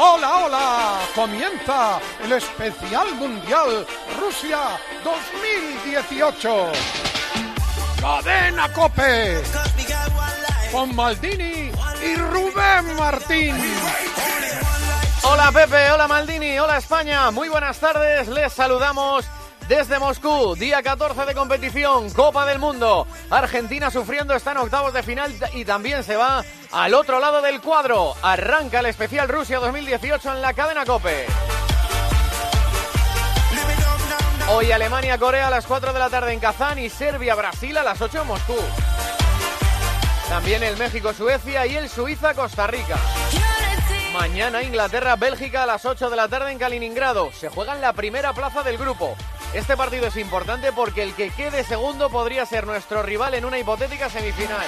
Hola, hola. Comienza el especial mundial Rusia 2018. Cadena Cope. Con Maldini y Rubén Martín. Hola Pepe, hola Maldini, hola España. Muy buenas tardes. Les saludamos desde Moscú, día 14 de competición, Copa del Mundo. Argentina sufriendo está en octavos de final y también se va al otro lado del cuadro. Arranca el especial Rusia 2018 en la cadena Cope. Hoy Alemania-Corea a las 4 de la tarde en Kazán y Serbia-Brasil a las 8 en Moscú. También el México-Suecia y el Suiza-Costa Rica. Mañana Inglaterra-Bélgica a las 8 de la tarde en Kaliningrado. Se juega en la primera plaza del grupo. Este partido es importante porque el que quede segundo podría ser nuestro rival en una hipotética semifinal.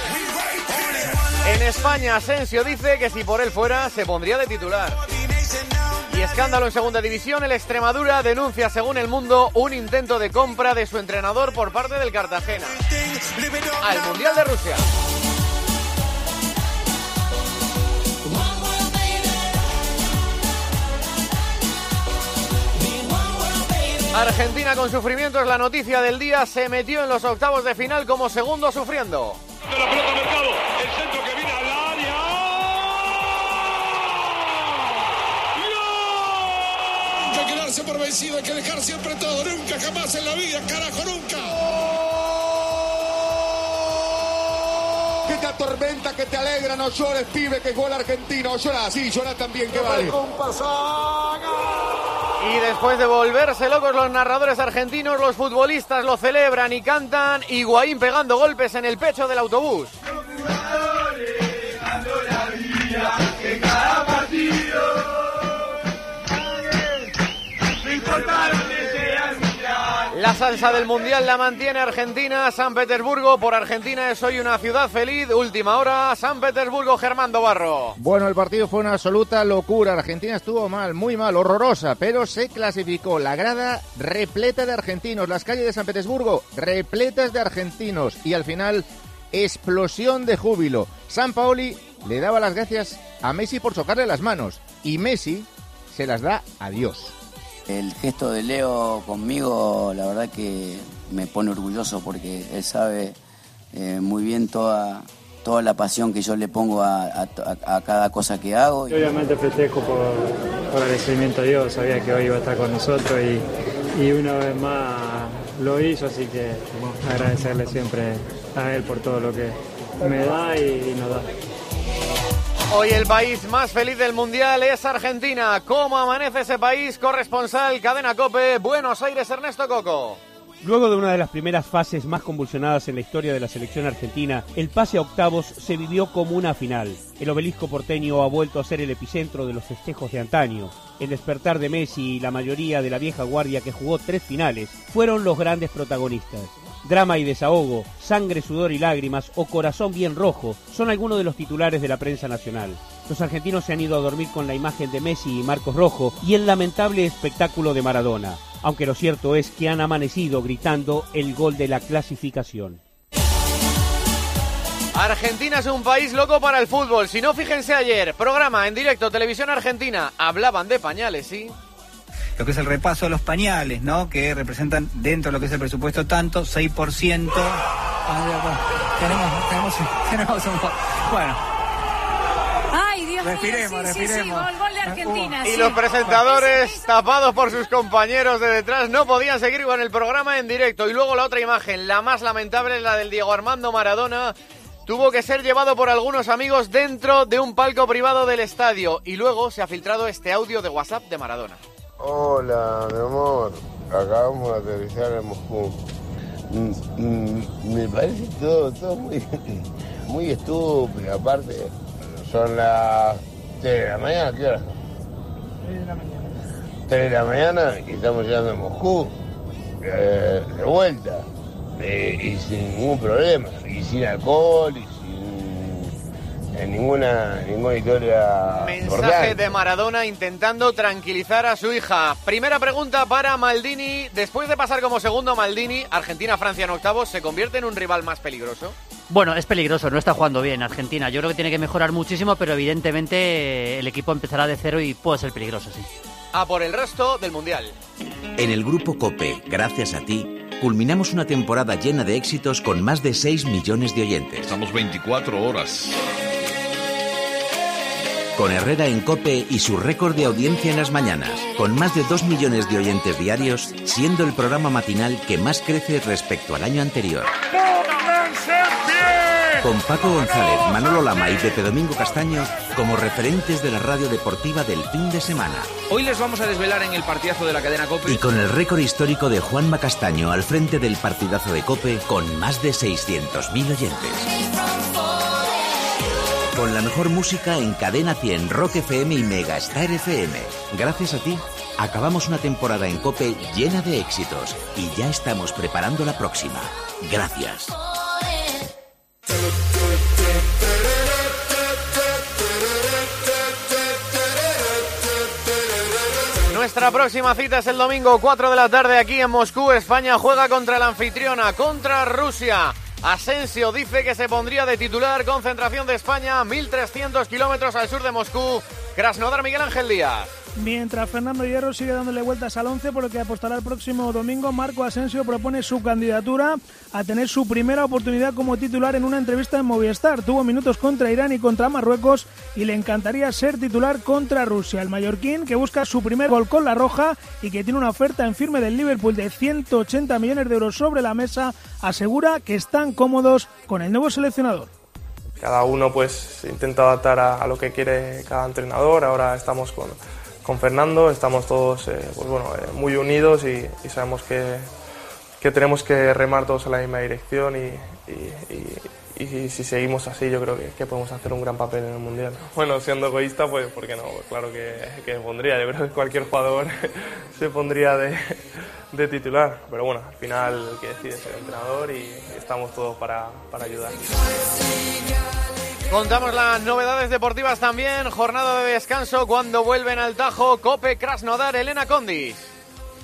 En España, Asensio dice que si por él fuera, se pondría de titular. Y escándalo en segunda división, el Extremadura denuncia, según el mundo, un intento de compra de su entrenador por parte del Cartagena. Al Mundial de Rusia. Argentina con sufrimiento es la noticia del día. Se metió en los octavos de final como segundo sufriendo. La pelota mercado, el centro que viene al área. ¡Gol! Hay que darse por vencido, hay que dejar siempre todo. Nunca, jamás en la vida, carajo, nunca. Que te atormenta, que te alegra, no llores, pibe, que es gol argentino. Llora, sí, llora también, que vale. Y después de volverse locos los narradores argentinos, los futbolistas lo celebran y cantan Higuaín pegando golpes en el pecho del autobús. Salsa del Mundial la mantiene Argentina, San Petersburgo. Por Argentina es hoy una ciudad feliz. Última hora, San Petersburgo, Germán Barro. Bueno, el partido fue una absoluta locura. Argentina estuvo mal, muy mal, horrorosa, pero se clasificó. La grada repleta de argentinos, las calles de San Petersburgo repletas de argentinos. Y al final, explosión de júbilo. San Paoli le daba las gracias a Messi por chocarle las manos. Y Messi se las da a Dios. El gesto de Leo conmigo, la verdad que me pone orgulloso porque él sabe eh, muy bien toda, toda la pasión que yo le pongo a, cada cosa que hago. Obviamente festejo por, por agradecimiento a Dios, sabía que hoy iba a estar con nosotros y, y una vez más lo hizo, así que agradecerle siempre a él por todo lo que me da y nos da. Hoy el país más feliz del Mundial es Argentina. ¿Cómo amanece ese país? Corresponsal, Cadena Cope, Buenos Aires, Ernesto Coco. Luego de una de las primeras fases más convulsionadas en la historia de la selección argentina, el pase a octavos se vivió como una final. El obelisco porteño ha vuelto a ser el epicentro de los festejos de antaño. El despertar de Messi y la mayoría de la vieja guardia que jugó tres finales fueron los grandes protagonistas. Drama y desahogo, sangre, sudor y lágrimas o corazón bien rojo son algunos de los titulares de la prensa nacional. Los argentinos se han ido a dormir con la imagen de Messi y Marcos Rojo y el lamentable espectáculo de Maradona, aunque lo cierto es que han amanecido gritando el gol de la clasificación. Argentina es un país loco para el fútbol. Si no, fíjense ayer, programa en directo, televisión argentina, hablaban de pañales, ¿sí? Lo que es el repaso de los pañales, ¿no? Que representan dentro de lo que es el presupuesto tanto, 6%. Ah, tenemos, tenemos, tenemos un... Bueno, Ay, Dios Respiremos, mío, sí, sí, sí, respiremos. gol, gol de Argentina. Y sí. los presentadores, tapados por sus compañeros de detrás, no podían seguir con el programa en directo. Y luego la otra imagen, la más lamentable, la del Diego Armando Maradona. Tuvo que ser llevado por algunos amigos dentro de un palco privado del estadio. Y luego se ha filtrado este audio de WhatsApp de Maradona. Hola, mi amor. Acabamos de aterrizar en Moscú. Mm, mm, Me parece todo, todo muy, muy estúpido. Aparte, son las 3 de la mañana, ¿qué hora? 3 de la mañana. 3 de la mañana y estamos llegando a Moscú. eh, de vuelta. Eh, y sin ningún problema. Y sin alcohol y eh, ninguna, ninguna historia. Mensaje importante. de Maradona intentando tranquilizar a su hija. Primera pregunta para Maldini. Después de pasar como segundo Maldini, Argentina-Francia en octavos, ¿se convierte en un rival más peligroso? Bueno, es peligroso, no está jugando bien Argentina. Yo creo que tiene que mejorar muchísimo, pero evidentemente el equipo empezará de cero y puede ser peligroso, sí. A por el resto del Mundial. En el grupo Cope, gracias a ti, culminamos una temporada llena de éxitos con más de 6 millones de oyentes. Estamos 24 horas. Con Herrera en Cope y su récord de audiencia en las mañanas, con más de 2 millones de oyentes diarios, siendo el programa matinal que más crece respecto al año anterior. Con Paco González, Manolo Lama y Pepe Domingo Castaño como referentes de la radio deportiva del fin de semana. Hoy les vamos a desvelar en el partidazo de la cadena Cope. Y con el récord histórico de Juanma Castaño al frente del partidazo de Cope con más de 600.000 oyentes. Con la mejor música en Cadena 100, Rock FM y Mega Star FM. Gracias a ti, acabamos una temporada en Cope llena de éxitos y ya estamos preparando la próxima. Gracias. Nuestra próxima cita es el domingo 4 de la tarde aquí en Moscú. España juega contra la anfitriona, contra Rusia. Asensio dice que se pondría de titular concentración de España 1.300 kilómetros al sur de Moscú. Krasnodar Miguel Ángel Díaz. Mientras Fernando Hierro sigue dándole vueltas al 11 por lo que apostará el próximo domingo, Marco Asensio propone su candidatura a tener su primera oportunidad como titular en una entrevista en Movistar. Tuvo minutos contra Irán y contra Marruecos y le encantaría ser titular contra Rusia. El mallorquín, que busca su primer gol con la roja y que tiene una oferta en firme del Liverpool de 180 millones de euros sobre la mesa, asegura que están cómodos con el nuevo seleccionador cada uno pues intenta adaptar a, a, lo que quiere cada entrenador. Ahora estamos con, con Fernando, estamos todos eh, pues eh, muy unidos y, sabemos que, que, tenemos que remar todos en la misma dirección y, si seguimos así yo creo que, que, podemos hacer un gran papel en el Mundial. Bueno, siendo egoísta, pues ¿por qué no? Pues claro que, que pondría, yo creo que cualquier jugador se pondría de, de, titular, pero bueno, al final el que decide es el entrenador y estamos todos para, para ayudar. Contamos las novedades deportivas también. Jornada de descanso cuando vuelven al Tajo. Cope Krasnodar, Elena Condis.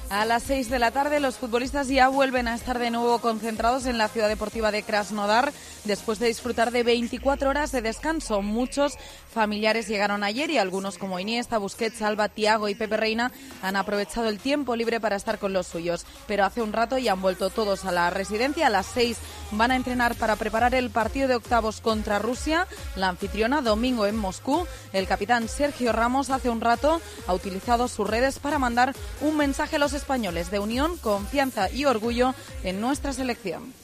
A las 6 de la tarde los futbolistas ya vuelven a estar de nuevo concentrados en la ciudad deportiva de Krasnodar después de disfrutar de 24 horas de descanso. Muchos familiares llegaron ayer y algunos como Iniesta, Busquets, Alba, Tiago y Pepe Reina han aprovechado el tiempo libre para estar con los suyos. Pero hace un rato ya han vuelto todos a la residencia. A las 6 van a entrenar para preparar el partido de octavos contra Rusia, la anfitriona domingo en Moscú. El capitán Sergio Ramos hace un rato ha utilizado sus redes para mandar un mensaje a los españoles de unión, confianza y orgullo en nuestra selección.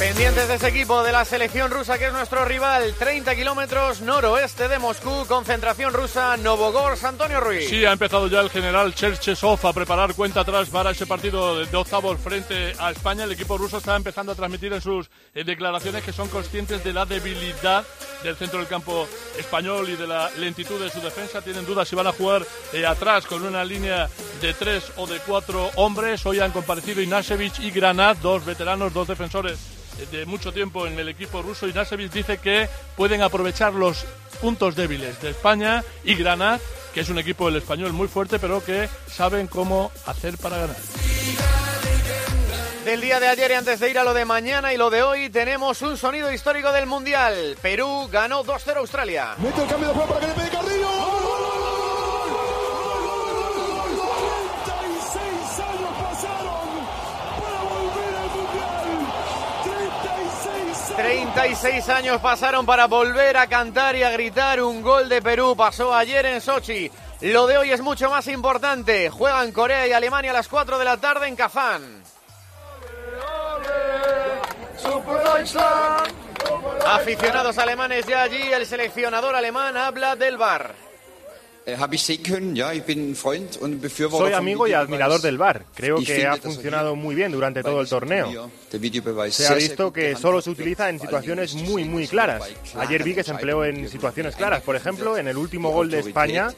Pendientes de ese equipo de la selección rusa que es nuestro rival, 30 kilómetros noroeste de Moscú, concentración rusa, Novogorsk, Antonio Ruiz. Sí, ha empezado ya el general Cherchesov a preparar cuenta atrás para ese partido de octavos frente a España. El equipo ruso está empezando a transmitir en sus eh, declaraciones que son conscientes de la debilidad del centro del campo español y de la lentitud de su defensa. Tienen dudas si van a jugar eh, atrás con una línea de tres o de cuatro hombres. Hoy han comparecido Inasevich y Granat, dos veteranos, dos defensores de mucho tiempo en el equipo ruso y Nasevich dice que pueden aprovechar los puntos débiles de España y Granat, que es un equipo del español muy fuerte, pero que saben cómo hacer para ganar. Del día de ayer y antes de ir a lo de mañana y lo de hoy, tenemos un sonido histórico del Mundial. Perú ganó 2-0 a Australia. Mete el cambio de juego para que le pegue Carrillo. 36 años pasaron para volver a cantar y a gritar un gol de Perú. Pasó ayer en Sochi. Lo de hoy es mucho más importante. Juegan Corea y Alemania a las 4 de la tarde en Kazán. Aficionados alemanes ya allí, el seleccionador alemán habla del bar. Soy amigo y admirador del VAR. Creo que ha funcionado muy bien durante todo el torneo. Se ha visto que solo se utiliza en situaciones muy, muy claras. Ayer vi que se empleó en situaciones claras. Por ejemplo, en el último gol de España,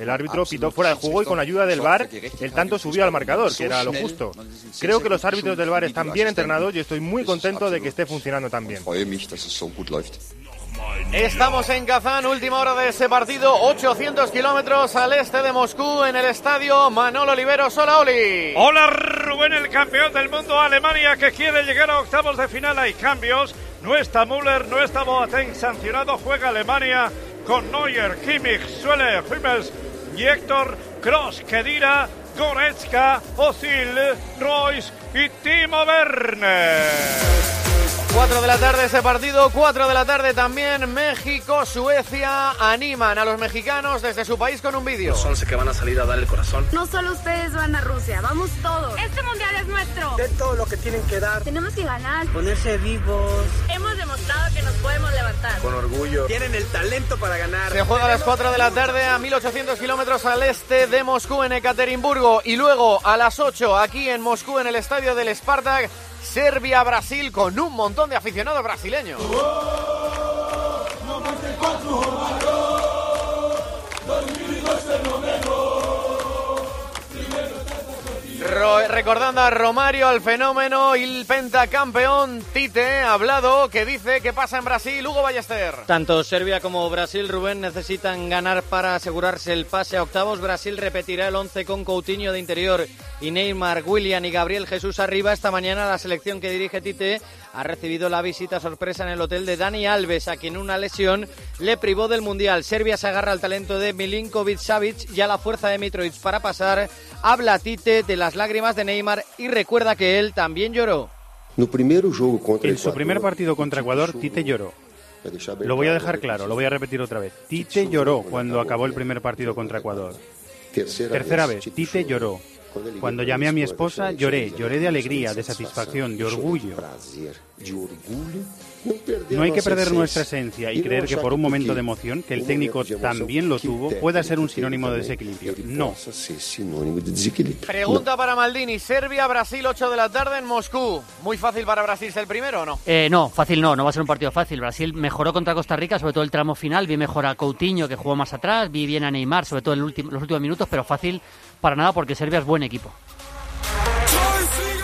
el árbitro pitó fuera de juego y con ayuda del VAR el tanto subió al marcador, que era lo justo. Creo que los árbitros del VAR están bien entrenados y estoy muy contento de que esté funcionando tan bien. Estamos en Kazán, última hora de ese partido, 800 kilómetros al este de Moscú, en el estadio Manolo Oliveros. Hola, Oli. Hola, Rubén, el campeón del mundo, Alemania, que quiere llegar a octavos de final. Hay cambios. No está Müller, no está Boateng sancionado. Juega Alemania con Neuer, Kimmich, Suele, Hummels y Héctor Kroos, Kedira, Goretzka, Ozil, Royce y Timo Werner. 4 de la tarde ese partido, 4 de la tarde también México, Suecia animan a los mexicanos desde su país con un vídeo. Los 11 que van a salir a dar el corazón. No solo ustedes van a Rusia, vamos todos. Este mundial es nuestro. De todo lo que tienen que dar. Tenemos que ganar. Ponerse vivos. Hemos demostrado que nos podemos levantar. Con orgullo. Tienen el talento para ganar. Se juega a las 4 de la tarde a 1800 kilómetros al este de Moscú en Ekaterimburgo y luego a las 8 aquí en Moscú en el estadio del Spartak Serbia-Brasil con un montón de aficionados brasileños. Recordando a Romario, al fenómeno y el pentacampeón Tite, ha hablado, que dice que pasa en Brasil, Hugo Ballester. Tanto Serbia como Brasil, Rubén, necesitan ganar para asegurarse el pase a octavos. Brasil repetirá el 11 con Coutinho de interior y Neymar, William y Gabriel Jesús arriba. Esta mañana la selección que dirige Tite ha recibido la visita sorpresa en el hotel de Dani Alves, a quien una lesión le privó del Mundial. Serbia se agarra al talento de Milinkovic Savic y a la fuerza de Mitrovic para pasar. Habla Tite de las lágrimas de Neymar y recuerda que él también lloró. En su primer partido contra Ecuador, Tite lloró. Lo voy a dejar claro, lo voy a repetir otra vez. Tite lloró cuando acabó el primer partido contra Ecuador. Tercera vez, Tite lloró. Cuando llamé a mi esposa lloré, lloré de alegría, de satisfacción, de orgullo. No hay que perder nuestra esencia y creer que por un momento de emoción, que el técnico también lo tuvo, pueda ser un sinónimo de desequilibrio. No. Pregunta para Maldini. Serbia, Brasil, 8 de la tarde en Moscú. ¿Muy fácil para Brasil ser el primero o no? Eh, no, fácil no, no va a ser un partido fácil. Brasil mejoró contra Costa Rica, sobre todo el tramo final. Vi mejor a Coutinho, que jugó más atrás. Vi bien a Neymar, sobre todo en los últimos minutos, pero fácil para nada porque Serbia es buen equipo.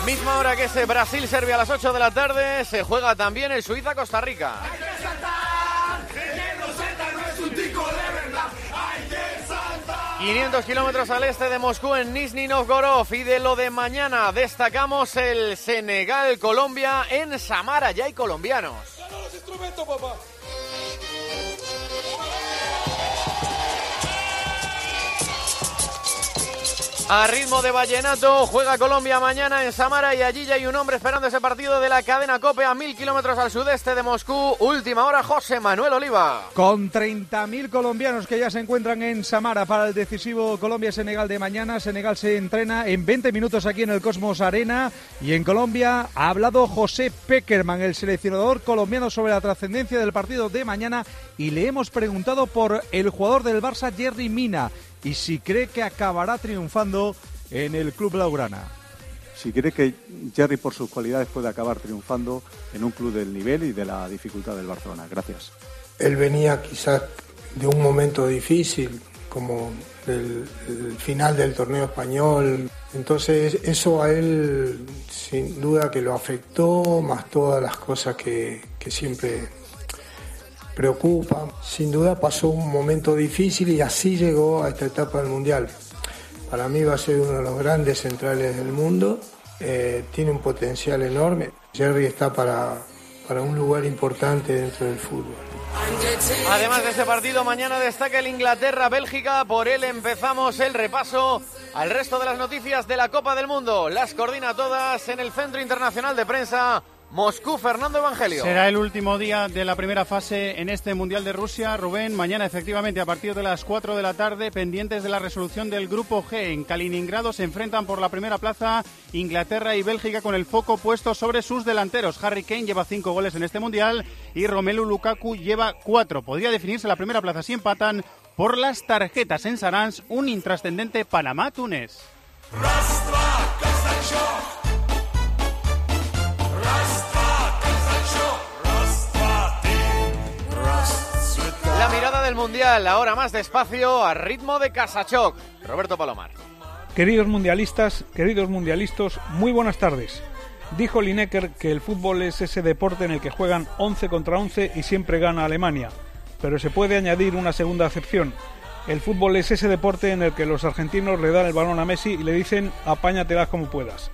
Misma hora que ese Brasil-Serbia a las 8 de la tarde, se juega también el Suiza-Costa Rica. 500 kilómetros al este de Moscú en Nizhny Novgorod y de lo de mañana destacamos el Senegal-Colombia en Samara. Ya hay colombianos. A ritmo de vallenato, juega Colombia mañana en Samara y allí ya hay un hombre esperando ese partido de la cadena COPE a mil kilómetros al sudeste de Moscú. Última hora, José Manuel Oliva. Con 30.000 colombianos que ya se encuentran en Samara para el decisivo Colombia-Senegal de mañana. Senegal se entrena en 20 minutos aquí en el Cosmos Arena. Y en Colombia ha hablado José Peckerman, el seleccionador colombiano, sobre la trascendencia del partido de mañana. Y le hemos preguntado por el jugador del Barça, Jerry Mina y si cree que acabará triunfando en el Club Laurana. Si cree que Jerry por sus cualidades puede acabar triunfando en un club del nivel y de la dificultad del Barcelona. Gracias. Él venía quizás de un momento difícil, como el, final del torneo español. Entonces eso a él sin duda que lo afectó, más todas las cosas que, que siempre preocupa. Sin duda pasó un momento difícil y así llegó a esta etapa del Mundial. Para mí va a ser uno de los grandes centrales del mundo, eh, tiene un potencial enorme. Jerry está para, para un lugar importante dentro del fútbol. Además de ese partido, mañana destaca el Inglaterra-Bélgica. Por él empezamos el repaso al resto de las noticias de la Copa del Mundo. Las coordina todas en el Centro Internacional de Prensa Moscú, Fernando Evangelio. Será el último día de la primera fase en este Mundial de Rusia. Rubén, mañana efectivamente a partir de las 4 de la tarde, pendientes de la resolución del Grupo G. En Kaliningrado se enfrentan por la primera plaza Inglaterra y Bélgica con el foco puesto sobre sus delanteros. Harry Kane lleva 5 goles en este Mundial y Romelu Lukaku lleva 4. Podría definirse la primera plaza si empatan por las tarjetas en Sarans, un intrascendente Panamá-Túnez. Del Mundial, ahora más despacio, a ritmo de Casachoc. Roberto Palomar. Queridos mundialistas, queridos mundialistas, muy buenas tardes. Dijo Lineker que el fútbol es ese deporte en el que juegan 11 contra 11 y siempre gana Alemania. Pero se puede añadir una segunda acepción. El fútbol es ese deporte en el que los argentinos le dan el balón a Messi y le dicen apáñatelas como puedas.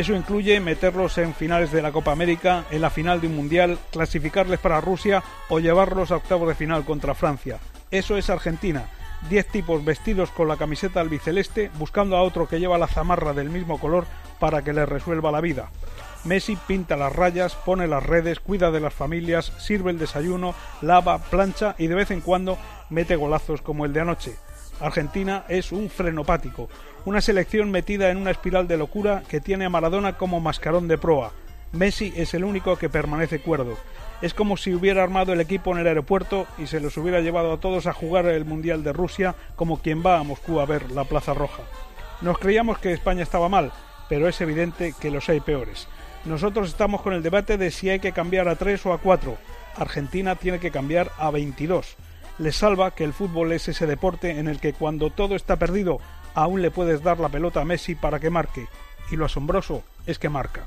Eso incluye meterlos en finales de la Copa América, en la final de un Mundial, clasificarles para Rusia o llevarlos a octavos de final contra Francia. Eso es Argentina. Diez tipos vestidos con la camiseta albiceleste buscando a otro que lleva la zamarra del mismo color para que les resuelva la vida. Messi pinta las rayas, pone las redes, cuida de las familias, sirve el desayuno, lava, plancha y de vez en cuando mete golazos como el de anoche. Argentina es un frenopático, una selección metida en una espiral de locura que tiene a Maradona como mascarón de proa. Messi es el único que permanece cuerdo. Es como si hubiera armado el equipo en el aeropuerto y se los hubiera llevado a todos a jugar el Mundial de Rusia como quien va a Moscú a ver la Plaza Roja. Nos creíamos que España estaba mal, pero es evidente que los hay peores. Nosotros estamos con el debate de si hay que cambiar a 3 o a 4. Argentina tiene que cambiar a 22. Les salva que el fútbol es ese deporte en el que cuando todo está perdido aún le puedes dar la pelota a Messi para que marque. Y lo asombroso es que marca.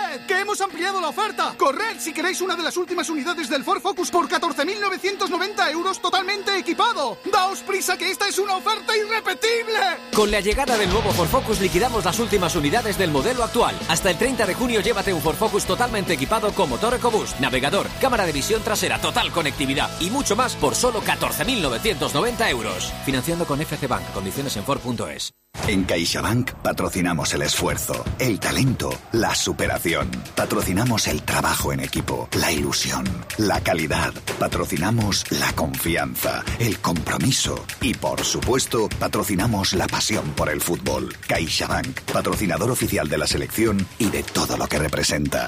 ¡Que hemos ampliado la oferta! ¡Corred si queréis una de las últimas unidades del Ford Focus por 14.990 euros totalmente equipado! ¡Daos prisa que esta es una oferta irrepetible! Con la llegada del nuevo Ford Focus liquidamos las últimas unidades del modelo actual. Hasta el 30 de junio llévate un Ford Focus totalmente equipado con motor EcoBoost, navegador, cámara de visión trasera, total conectividad y mucho más por solo 14.990 euros. Financiando con FC Bank. Condiciones en Ford.es. En CaixaBank patrocinamos el esfuerzo, el talento, la superación. Patrocinamos el trabajo en equipo, la ilusión, la calidad. Patrocinamos la confianza, el compromiso y, por supuesto, patrocinamos la pasión por el fútbol. CaixaBank, patrocinador oficial de la selección y de todo lo que representa.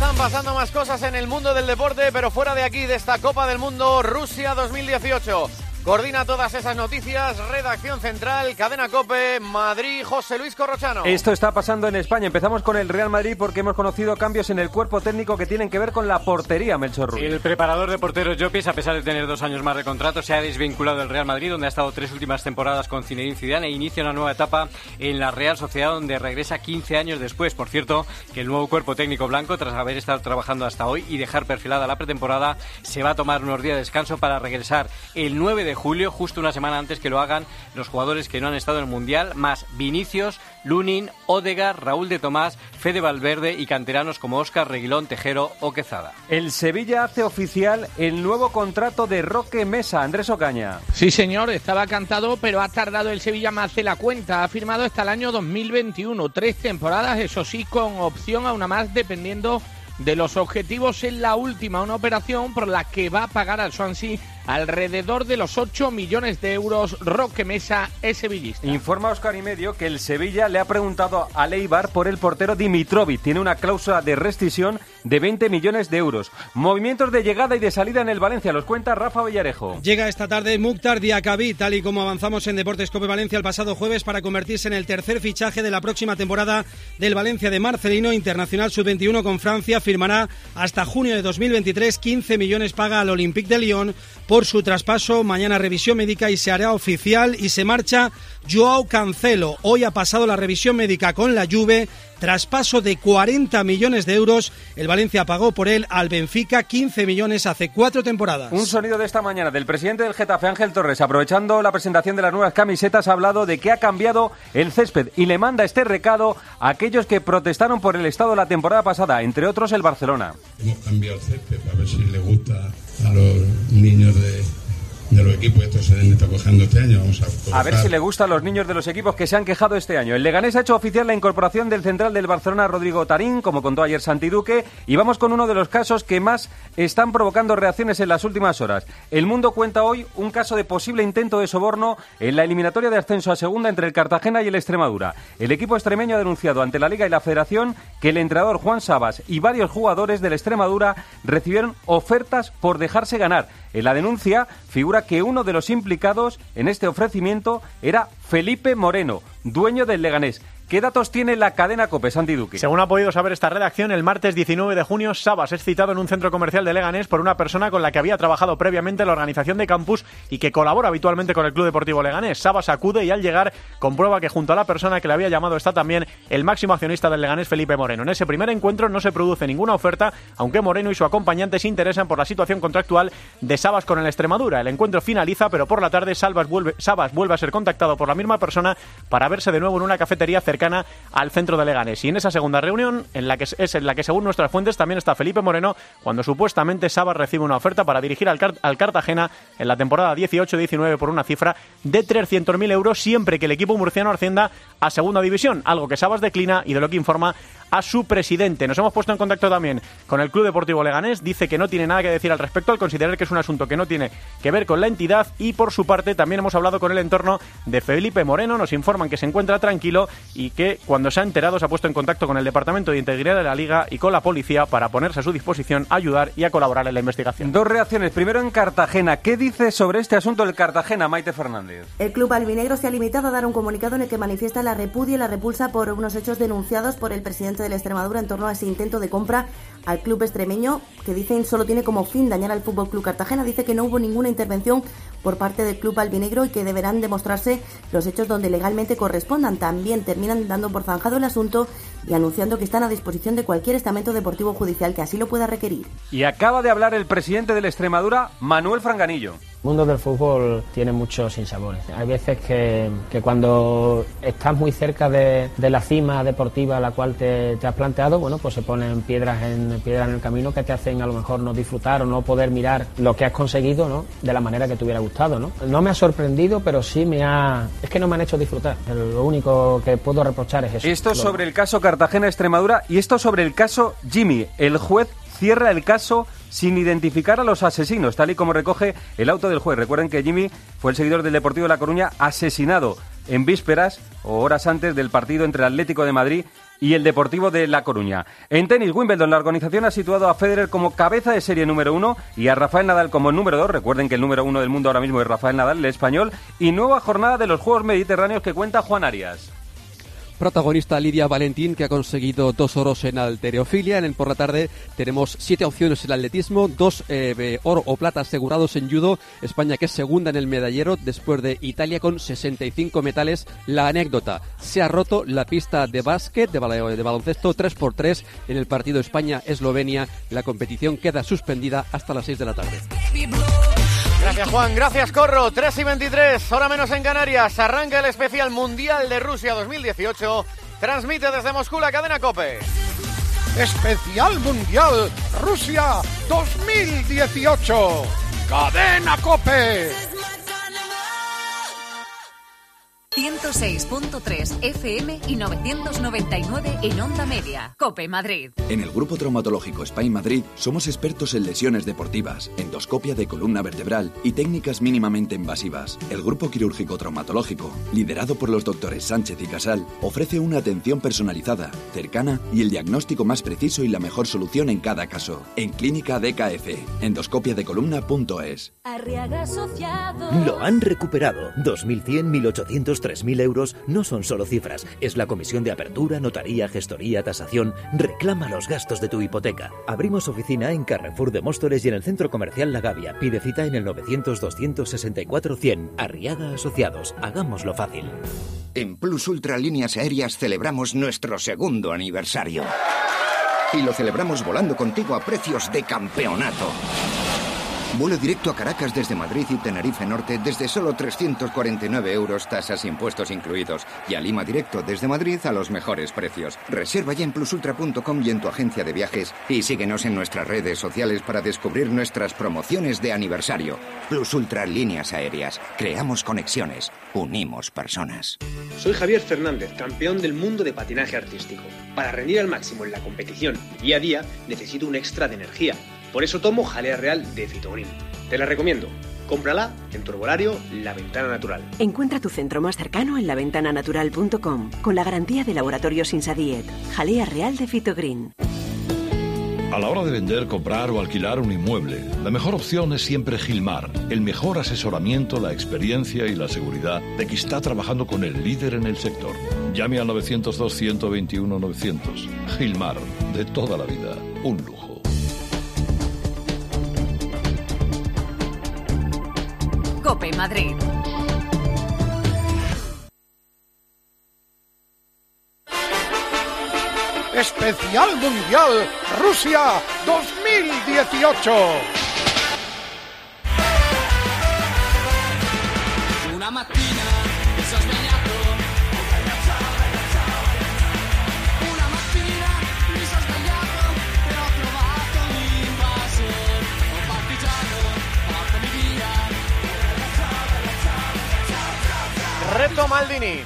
Están pasando más cosas en el mundo del deporte, pero fuera de aquí, de esta Copa del Mundo Rusia 2018. Coordina todas esas noticias, redacción central, cadena Cope, Madrid, José Luis Corrochano. Esto está pasando en España. Empezamos con el Real Madrid porque hemos conocido cambios en el cuerpo técnico que tienen que ver con la portería, Melchor Ruiz. El preparador de porteros Jopis, a pesar de tener dos años más de contrato, se ha desvinculado del Real Madrid, donde ha estado tres últimas temporadas con Zinedine Zidane e inicia una nueva etapa en la Real Sociedad, donde regresa 15 años después. Por cierto, que el nuevo cuerpo técnico blanco, tras haber estado trabajando hasta hoy y dejar perfilada la pretemporada, se va a tomar unos días de descanso para regresar el 9 de julio, justo una semana antes que lo hagan los jugadores que no han estado en el Mundial, más Vinicius, Lunin, Odegar, Raúl de Tomás, Fede Valverde y canteranos como Óscar Reguilón, Tejero o Quezada. El Sevilla hace oficial el nuevo contrato de Roque Mesa, Andrés Ocaña. Sí, señor, estaba cantado, pero ha tardado el Sevilla más de la cuenta. Ha firmado hasta el año 2021, tres temporadas, eso sí, con opción a una más dependiendo de los objetivos en la última, una operación por la que va a pagar al Swansea alrededor de los 8 millones de euros. Roque Mesa es sevillista. Informa Oscar y Medio que el Sevilla le ha preguntado a Leibar por el portero Dimitrovic. Tiene una cláusula de rescisión de 20 millones de euros. Movimientos de llegada y de salida en el Valencia, los cuenta Rafa Villarejo. Llega esta tarde Mukhtar Diakabi, tal y como avanzamos en Deportes Cope Valencia el pasado jueves para convertirse en el tercer fichaje de la próxima temporada del Valencia de Marcelino, internacional sub-21 con Francia, firmará hasta junio de 2023 15 millones paga al Olympique de Lyon por su traspaso, mañana revisión médica y se hará oficial y se marcha Joao Cancelo. Hoy ha pasado la revisión médica con la Juve Traspaso de 40 millones de euros. El Valencia pagó por él al Benfica 15 millones hace cuatro temporadas. Un sonido de esta mañana del presidente del Getafe, Ángel Torres, aprovechando la presentación de las nuevas camisetas, ha hablado de que ha cambiado el césped y le manda este recado a aquellos que protestaron por el estado la temporada pasada, entre otros el Barcelona. Hemos cambiado el césped para ver si le gusta a los niños de, de los equipos. Se cojando este año. A ver si le gusta a los niños de los equipos que se han quejado este año. El Leganés ha hecho oficial la incorporación del central del Barcelona, Rodrigo Tarín, como contó ayer Santi Duque. Y vamos con uno de los casos que más están provocando reacciones en las últimas horas. El Mundo cuenta hoy un caso de posible intento de soborno en la eliminatoria de ascenso a segunda entre el Cartagena y el Extremadura. El equipo extremeño ha denunciado ante la Liga y la Federación que el entrenador Juan Sabas y varios jugadores del Extremadura recibieron ofertas por dejarse ganar. En la denuncia figura que uno de los implicados en este ofrecimiento era Felipe Moreno, dueño del Leganés. ¿Qué datos tiene la cadena COPE, Santi Duque? Según ha podido saber esta redacción, el martes 19 de junio, Sabas es citado en un centro comercial de Leganés por una persona con la que había trabajado previamente en la organización de campus y que colabora habitualmente con el Club Deportivo Leganés. Sabas acude y al llegar comprueba que junto a la persona que le había llamado está también el máximo accionista del Leganés, Felipe Moreno. En ese primer encuentro no se produce ninguna oferta, aunque Moreno y su acompañante se interesan por la situación contractual de Sabas con el Extremadura. El encuentro finaliza, pero por la tarde Sabas vuelve, Sabas vuelve a ser contactado por la misma persona para verse de nuevo en una cafetería cercana al centro de Leganés. Y en esa segunda reunión, en la que es en la que según nuestras fuentes también está Felipe Moreno, cuando supuestamente Sabas recibe una oferta para dirigir al, al Cartagena en la temporada 18-19 por una cifra de 300.000 euros siempre que el equipo murciano ascienda a segunda división, algo que Sabas declina y de lo que informa a su presidente. Nos hemos puesto en contacto también con el Club Deportivo Leganés. Dice que no tiene nada que decir al respecto al considerar que es un asunto que no tiene que ver con la entidad y por su parte también hemos hablado con el entorno de Felipe Moreno. Nos informan que se encuentra tranquilo y que cuando se ha enterado se ha puesto en contacto con el Departamento de Integridad de la Liga y con la policía para ponerse a su disposición, ayudar y a colaborar en la investigación. Dos reacciones. Primero en Cartagena. ¿Qué dice sobre este asunto el Cartagena, Maite Fernández? El club albinegro se ha limitado a dar un comunicado en el que manifiesta la repudia y la repulsa por unos hechos denunciados por el presidente de la Extremadura en torno a ese intento de compra al club extremeño que dicen solo tiene como fin dañar al Fútbol Club Cartagena. Dice que no hubo ninguna intervención por parte del club albinegro y que deberán demostrarse los hechos donde legalmente correspondan. También terminan dando por zanjado el asunto y anunciando que están a disposición de cualquier estamento deportivo judicial que así lo pueda requerir. Y acaba de hablar el presidente de la Extremadura, Manuel Franganillo. El mundo del fútbol tiene muchos sinsabores. Hay veces que, que cuando estás muy cerca de, de, la cima deportiva a la cual te, te, has planteado, bueno, pues se ponen piedras en, piedras en el camino que te hacen a lo mejor no disfrutar o no poder mirar lo que has conseguido ¿no? de la manera que te hubiera gustado. ¿No? no me ha sorprendido, pero sí me ha... Es que no me han hecho disfrutar. Lo único que puedo reprochar es eso. Esto sobre el caso Cartagena-Extremadura y esto sobre el caso Jimmy. El juez cierra el caso sin identificar a los asesinos, tal y como recoge el auto del juez. Recuerden que Jimmy fue el seguidor del Deportivo de La Coruña asesinado en vísperas o horas antes del partido entre el Atlético de Madrid y el Deportivo de La Coruña. En tenis, Wimbledon, la organización ha situado a Federer como cabeza de serie número uno y a Rafael Nadal como número dos. Recuerden que el número uno del mundo ahora mismo es Rafael Nadal, el español. Y nueva jornada de los Juegos Mediterráneos que cuenta Juan Arias protagonista Lidia Valentín, que ha conseguido dos oros en alterofilia. En el por la tarde tenemos siete opciones en atletismo, dos eh, oro o plata asegurados en judo. España que es segunda en el medallero después de Italia con 65 metales. La anécdota, se ha roto la pista de básquet, de, baloncesto 3x3 en el partido España-Eslovenia. La competición queda suspendida hasta las 6 de la tarde. Gracias Juan, gracias Corro. 3 y 23, hora menos en Canarias. Arranca el especial Mundial de Rusia 2018. Transmite desde Moscú la cadena Cope. Especial Mundial Rusia 2018. Cadena Cope. 106.3 FM y 999 en onda media. Cope Madrid. En el Grupo Traumatológico Spain Madrid somos expertos en lesiones deportivas, endoscopia de columna vertebral y técnicas mínimamente invasivas. El Grupo Quirúrgico Traumatológico, liderado por los doctores Sánchez y Casal, ofrece una atención personalizada, cercana y el diagnóstico más preciso y la mejor solución en cada caso. En Clínica DKF, endoscopiadecolumna.es. Lo han recuperado. 2100, 1800 3.000 euros no son solo cifras, es la comisión de apertura, notaría, gestoría, tasación. Reclama los gastos de tu hipoteca. Abrimos oficina en Carrefour de Móstoles y en el Centro Comercial La Gavia. Pide cita en el 900-264-100. Arriaga Asociados. Hagámoslo fácil. En Plus Ultra Líneas Aéreas celebramos nuestro segundo aniversario. Y lo celebramos volando contigo a precios de campeonato. Vuelo directo a Caracas desde Madrid y Tenerife Norte desde solo 349 euros, tasas e impuestos incluidos. Y a Lima directo desde Madrid a los mejores precios. Reserva ya en plusultra.com y en tu agencia de viajes. Y síguenos en nuestras redes sociales para descubrir nuestras promociones de aniversario. Plus Ultra Líneas Aéreas. Creamos conexiones. Unimos personas. Soy Javier Fernández, campeón del mundo de patinaje artístico. Para rendir al máximo en la competición día a día, necesito un extra de energía. Por eso tomo jalea real de Fitogreen. Te la recomiendo. Cómprala en tu herbolario La Ventana Natural. Encuentra tu centro más cercano en laventananatural.com con la garantía de Laboratorios Insadiet. Jalea real de Fitogreen. A la hora de vender, comprar o alquilar un inmueble, la mejor opción es siempre Gilmar. El mejor asesoramiento, la experiencia y la seguridad de que está trabajando con el líder en el sector. Llame al 902-121-900. Gilmar, de toda la vida, un lujo. Madrid. Especial Mundial Rusia 2018. Maldini.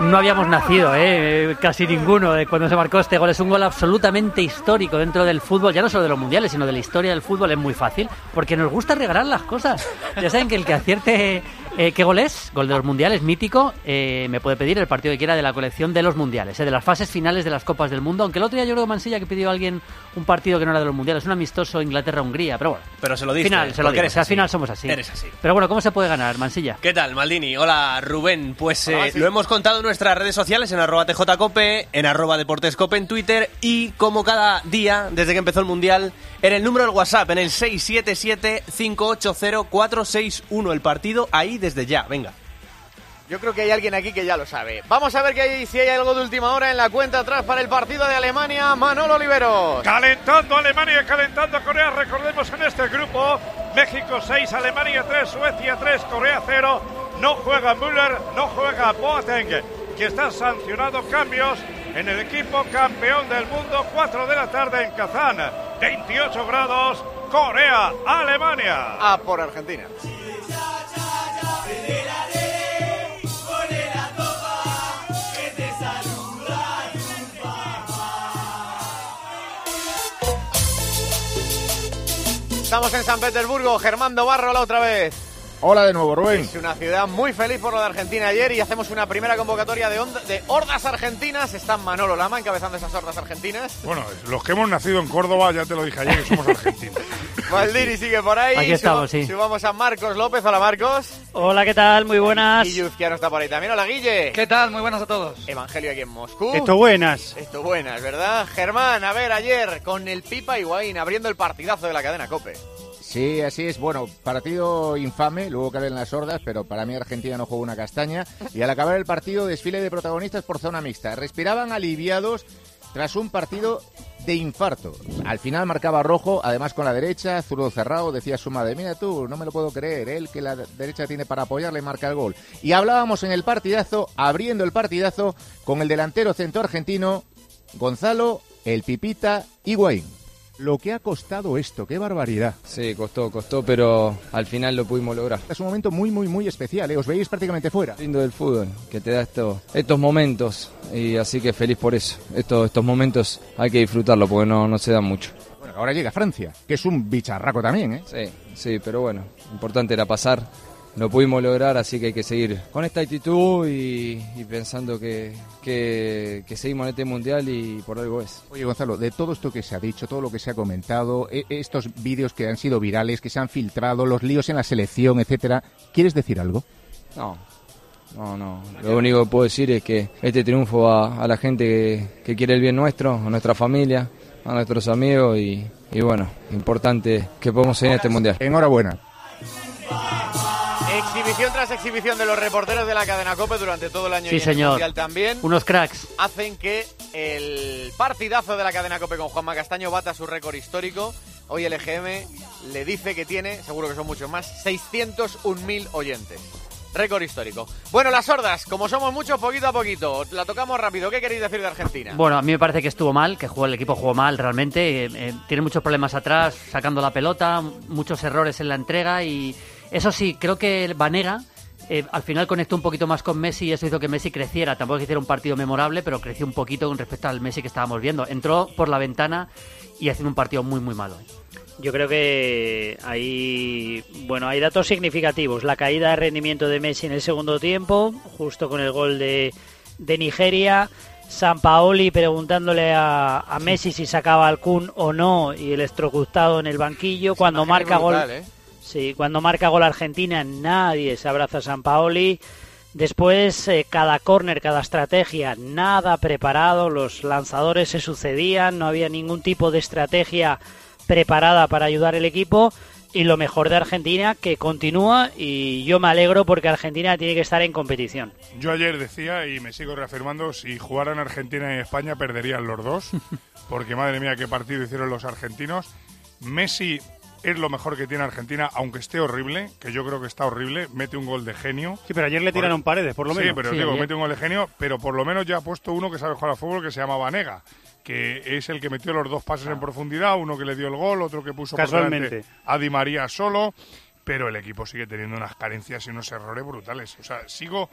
No habíamos nacido, ¿eh? casi ninguno, de cuando se marcó este gol. Es un gol absolutamente histórico dentro del fútbol, ya no solo de los mundiales, sino de la historia del fútbol. Es muy fácil, porque nos gusta regalar las cosas. Ya saben que el que acierte eh, qué gol es, gol de los mundiales, mítico, eh, me puede pedir el partido que quiera de la colección de los mundiales, eh, de las fases finales de las Copas del Mundo. Aunque el otro día yo creo Mansilla que pidió a alguien un partido que no era de los mundiales, un amistoso Inglaterra-Hungría, pero bueno. Pero se lo diste, Final, se lo digo, o sea, al final somos así. Eres así. Pero bueno, ¿cómo se puede ganar, Mansilla? ¿Qué tal, Maldini? Hola, Rubén. Pues Hola, eh, lo hemos contado en nuestras redes sociales, en arroba tjcope, en arroba deportescope en Twitter y como cada día, desde que empezó el Mundial, en el número del WhatsApp, en el 677-580-461, el partido ahí desde ya, venga. Yo creo que hay alguien aquí que ya lo sabe. Vamos a ver que hay, si hay algo de última hora en la cuenta atrás para el partido de Alemania. Manolo Oliveros. Calentando Alemania, calentando Corea. Recordemos en este grupo: México 6, Alemania 3, Suecia 3, Corea 0. No juega Müller, no juega Boateng, que está sancionado. Cambios en el equipo campeón del mundo. 4 de la tarde en Kazán. 28 grados. Corea, Alemania. A por Argentina. Estamos en San Petersburgo. Germán Barro la otra vez. Hola de nuevo, Rubén. Es una ciudad muy feliz por lo de Argentina ayer y hacemos una primera convocatoria de, onda- de hordas argentinas. Está Manolo Lama encabezando esas hordas argentinas. Bueno, los que hemos nacido en Córdoba, ya te lo dije ayer, que somos argentinos. Maldini sigue por ahí. Aquí estamos, Suba- sí. Subamos a Marcos López. Hola, Marcos. Hola, ¿qué tal? Muy buenas. Y Yuzquiano está por ahí también. Hola, Guille. ¿Qué tal? Muy buenas a todos. Evangelio aquí en Moscú. Esto buenas. Esto buenas, ¿verdad? Germán, a ver, ayer con el Pipa Higuaín abriendo el partidazo de la cadena COPE. Sí, así es. Bueno, partido infame, luego caen las sordas, pero para mí Argentina no jugó una castaña. Y al acabar el partido, desfile de protagonistas por zona mixta. Respiraban aliviados tras un partido de infarto. Al final marcaba rojo, además con la derecha, zurdo cerrado, decía su madre, mira tú, no me lo puedo creer, él que la derecha tiene para apoyarle marca el gol. Y hablábamos en el partidazo, abriendo el partidazo, con el delantero centro argentino, Gonzalo, el Pipita Higuaín. Lo que ha costado esto, qué barbaridad. Sí, costó, costó, pero al final lo pudimos lograr. Es un momento muy, muy, muy especial, ¿eh? os veis prácticamente fuera. Lindo del fútbol, que te da esto, estos momentos, y así que feliz por eso. Estos, estos momentos hay que disfrutarlo porque no, no se dan mucho. Bueno, ahora llega Francia, que es un bicharraco también, ¿eh? Sí, sí, pero bueno, importante era pasar. Lo pudimos lograr, así que hay que seguir con esta actitud y, y pensando que, que, que seguimos en este mundial y por algo es. Oye, Gonzalo, de todo esto que se ha dicho, todo lo que se ha comentado, e- estos vídeos que han sido virales, que se han filtrado, los líos en la selección, etcétera, ¿quieres decir algo? No, no, no. Lo único que puedo decir es que este triunfo va a la gente que, que quiere el bien nuestro, a nuestra familia, a nuestros amigos y, y bueno, importante que podamos seguir en este mundial. Enhorabuena. Exhibición tras exhibición de los reporteros de la cadena COPE durante todo el año Sí, y en el señor. Mundial también. Unos cracks. hacen que el partidazo de la cadena COPE con Juanma Castaño bata su récord histórico. Hoy el EGM le dice que tiene, seguro que son muchos más, 601.000 oyentes. Récord histórico. Bueno, las sordas, como somos muchos, poquito a poquito. La tocamos rápido. ¿Qué queréis decir de Argentina? Bueno, a mí me parece que estuvo mal, que jugó, el equipo jugó mal realmente. eh, eh, tiene muchos problemas atrás, sacando la pelota, muchos errores en la entrega y eso sí, creo que Vanega eh, al final conectó un poquito más con Messi y eso hizo que Messi creciera. Tampoco que hiciera un partido memorable, pero creció un poquito con respecto al Messi que estábamos viendo. Entró por la ventana y haciendo un partido muy, muy malo. Yo creo que hay, bueno, hay datos significativos. La caída de rendimiento de Messi en el segundo tiempo, justo con el gol de, de Nigeria. San Paoli preguntándole a, a Messi si sacaba al Kun o no y el electrocutado en el banquillo. Cuando es marca brutal, gol, ¿eh? Sí, cuando marca gol Argentina nadie se abraza a San Paoli. Después, eh, cada córner, cada estrategia, nada preparado, los lanzadores se sucedían, no había ningún tipo de estrategia preparada para ayudar al equipo y lo mejor de Argentina que continúa y yo me alegro porque Argentina tiene que estar en competición. Yo ayer decía, y me sigo reafirmando, si jugaran Argentina y España perderían los dos, porque madre mía, qué partido hicieron los argentinos. Messi es lo mejor que tiene Argentina, aunque esté horrible, que yo creo que está horrible, mete un gol de genio. Sí, pero ayer le tiraron paredes, por lo menos. Sí, pero Sí, digo, ayer. mete un gol de genio, pero por lo menos ya ha puesto uno que sabe jugar al fútbol que se llama Vanega, que es el que metió los dos pases en profundidad, uno que le dio el gol, otro que puso por Casualmente. a Di María solo, pero el equipo sigue teniendo unas carencias y unos errores brutales. O sea, sigo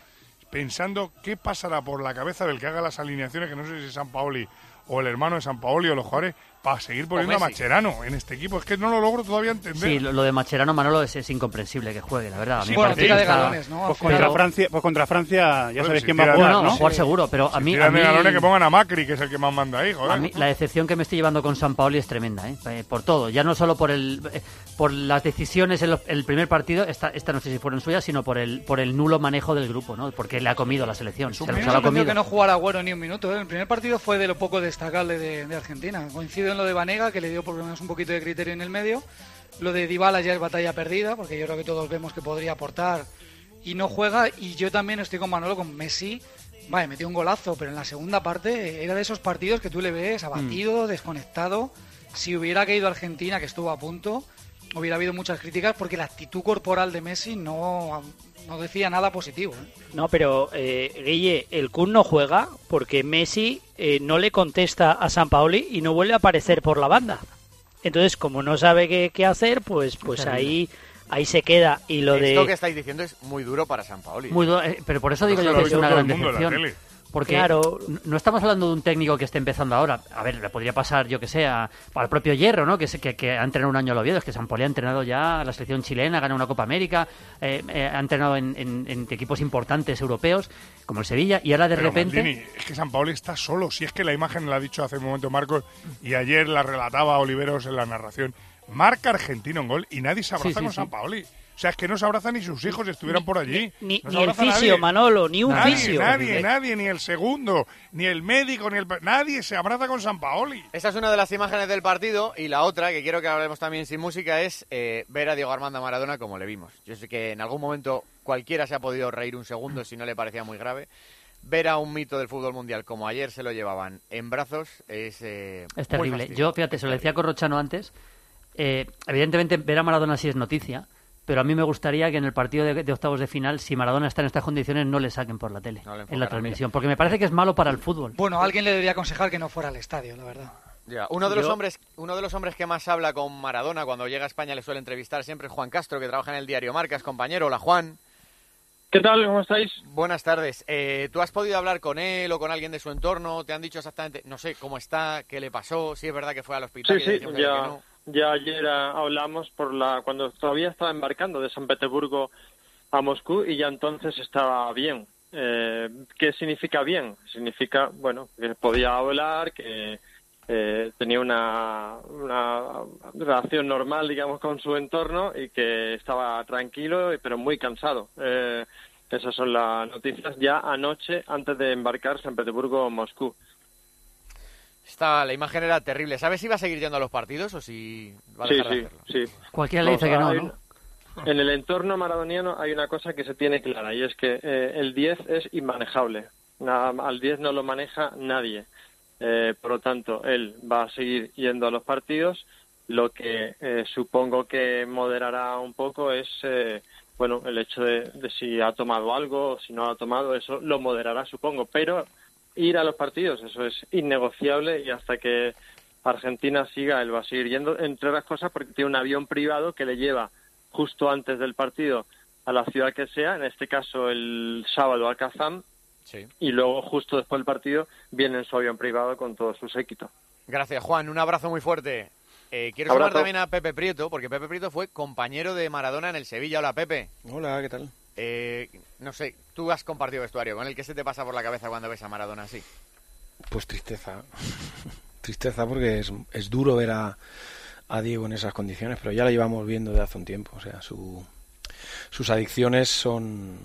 pensando qué pasará por la cabeza del que haga las alineaciones, que no sé si es San Paoli o el hermano de San Paoli o los jugadores, para seguir poniendo a. Macherano en este equipo. Es que no lo logro todavía entender. Sí, lo, lo de Macherano Manolo es, es incomprensible que juegue, la verdad. A mí me bueno, tira de está- galones, ¿no? Pues contra, Francia, pues contra Francia ya Bueno, sabéis si quién va a jugar, No, ¿no? jugar seguro, pero a Si mí, a tiran de mí, galones que pongan a Macri, que es el que más manda ahí, joder. a mí la decepción que me estoy llevando con San Paoli es tremenda, ¿eh? Eh, por todo. Ya no solo por el eh, por las decisiones en el primer partido, esta, esta no sé si fueron suyas, sino por el por el nulo manejo del grupo, ¿no? Porque le ha comido a la selección. Se, mí ha comido. que no jugara Agüero ni un minuto. ¿eh? El primer partido fue de lo poco destacable de, de Argentina. Coincido en lo de Vanega, que le dio por lo menos un poquito de criterio en el medio. Lo de Dybala ya es batalla perdida, porque yo creo que todos vemos que podría aportar y no juega. Y yo también estoy con Manolo, con Messi. Vale, metió un golazo, pero en la segunda parte era de esos partidos que tú le ves abatido, Mm. desconectado. Si hubiera caído Argentina, que estuvo a punto, hubiera habido muchas críticas porque la actitud corporal de Messi no, no decía nada positivo. ¿eh? No, pero eh, Guille, el Kun no juega porque Messi eh, no le contesta a San Paoli y no vuelve a aparecer por la banda. Entonces, como no sabe qué, qué hacer, pues, pues ahí, ahí se queda. Y lo Esto que de... estáis diciendo es muy duro para San Paoli. Muy du- eh, pero por eso digo yo que es una gran decepción. Porque Claro. no estamos hablando de un técnico que esté empezando ahora. A ver, le podría pasar, yo que sé, a- al propio Hierro, ¿no? Que, se- que, que ha entrenado un año al Oviedo. Es que San Paoli ha entrenado ya a la selección chilena, ha ganado una Copa América, eh, eh, ha entrenado en, en- en equipos importantes europeos, como el Sevilla, y ahora de Pero, repente... Maldini, es que San Paoli está solo. Si es que la imagen la ha dicho hace un momento Marcos y ayer la relataba Oliveros en la narración. Marca argentino en gol y nadie se abraza Sí, sí, con sí. San Paoli. O sea, es que no se abrazan ni sus hijos si estuvieran por allí. Ni, No se ni el fisio, nadie. Manolo, ni un nadie, fisio. Nadie, nadie, ni el segundo, ni el médico, ni el... Nadie se abraza con San Paoli. Esa es una de las imágenes del partido y la otra, que quiero que hablemos también sin música, es eh, ver a Diego Armando Maradona como le vimos. Yo sé que en algún momento cualquiera se ha podido reír un segundo si no le parecía muy grave. Ver a un mito del fútbol mundial como ayer se lo llevaban en brazos es... eh, Es terrible. Yo, fíjate, se lo decía a Corrochano antes. eh, evidentemente, ver a Maradona sí es noticia, pero a mí me gustaría que en el partido de, de octavos de final, si Maradona está en estas condiciones, no le saquen por la tele, en la transmisión, porque me parece que es malo para el fútbol. Bueno, alguien le debería aconsejar que no fuera al estadio, la verdad. Ya, Uno de los Yo- hombres, uno de los hombres que más habla con Maradona cuando llega a España le suele entrevistar siempre es Juan Castro, que trabaja en el diario Marcas, compañero. Hola Juan. ¿Qué tal? ¿Cómo estáis? Buenas tardes. Eh, ¿Tú has podido hablar con él o con alguien de su entorno? ¿Te han dicho exactamente, no sé, cómo está, qué le pasó, si es verdad que fue al Sí, hospital? y sí, que ya, no? Ya ayer ah, hablamos por la cuando todavía estaba embarcando de San Petersburgo a Moscú y ya entonces estaba bien. Eh, ¿Qué significa bien? Significa, bueno, que podía hablar, que eh, tenía una, una relación normal, digamos, con su entorno y que estaba tranquilo, pero muy cansado. Eh, esas son las noticias ya anoche, antes de embarcar San Petersburgo-Moscú. Está, la imagen era terrible. ¿Sabes si va a seguir yendo a los partidos o si va a Sí, dejar de sí, hacerlo? sí. Cualquiera le dice que no, En el entorno maradoniano hay una cosa que se tiene clara y es que eh, el 10 es inmanejable. Nada- al 10 no lo maneja nadie. Eh, por lo tanto, él va a seguir yendo a los partidos. Lo que eh, supongo que moderará un poco es eh, bueno el hecho de, de si ha tomado algo o si no ha tomado, eso lo moderará, supongo. Pero ir a los partidos, eso es innegociable y hasta que Argentina siga, él va a seguir yendo, entre otras cosas porque tiene un avión privado que le lleva justo antes del partido a la ciudad que sea, en este caso el sábado a Kazán, y luego justo después del partido viene en su avión privado con todo su séquito. Gracias, Juan. Un abrazo muy fuerte. Eh, quiero Abrazo. saludar también a Pepe Prieto, porque Pepe Prieto fue compañero de Maradona en el Sevilla. Hola, Pepe. Hola, ¿qué tal? Eh, no sé, tú has compartido vestuario. ¿Con el que se te pasa por la cabeza cuando ves a Maradona así? Pues tristeza. tristeza porque es, es duro ver a, a Diego en esas condiciones, pero ya la llevamos viendo de hace un tiempo. O sea, su, sus adicciones son,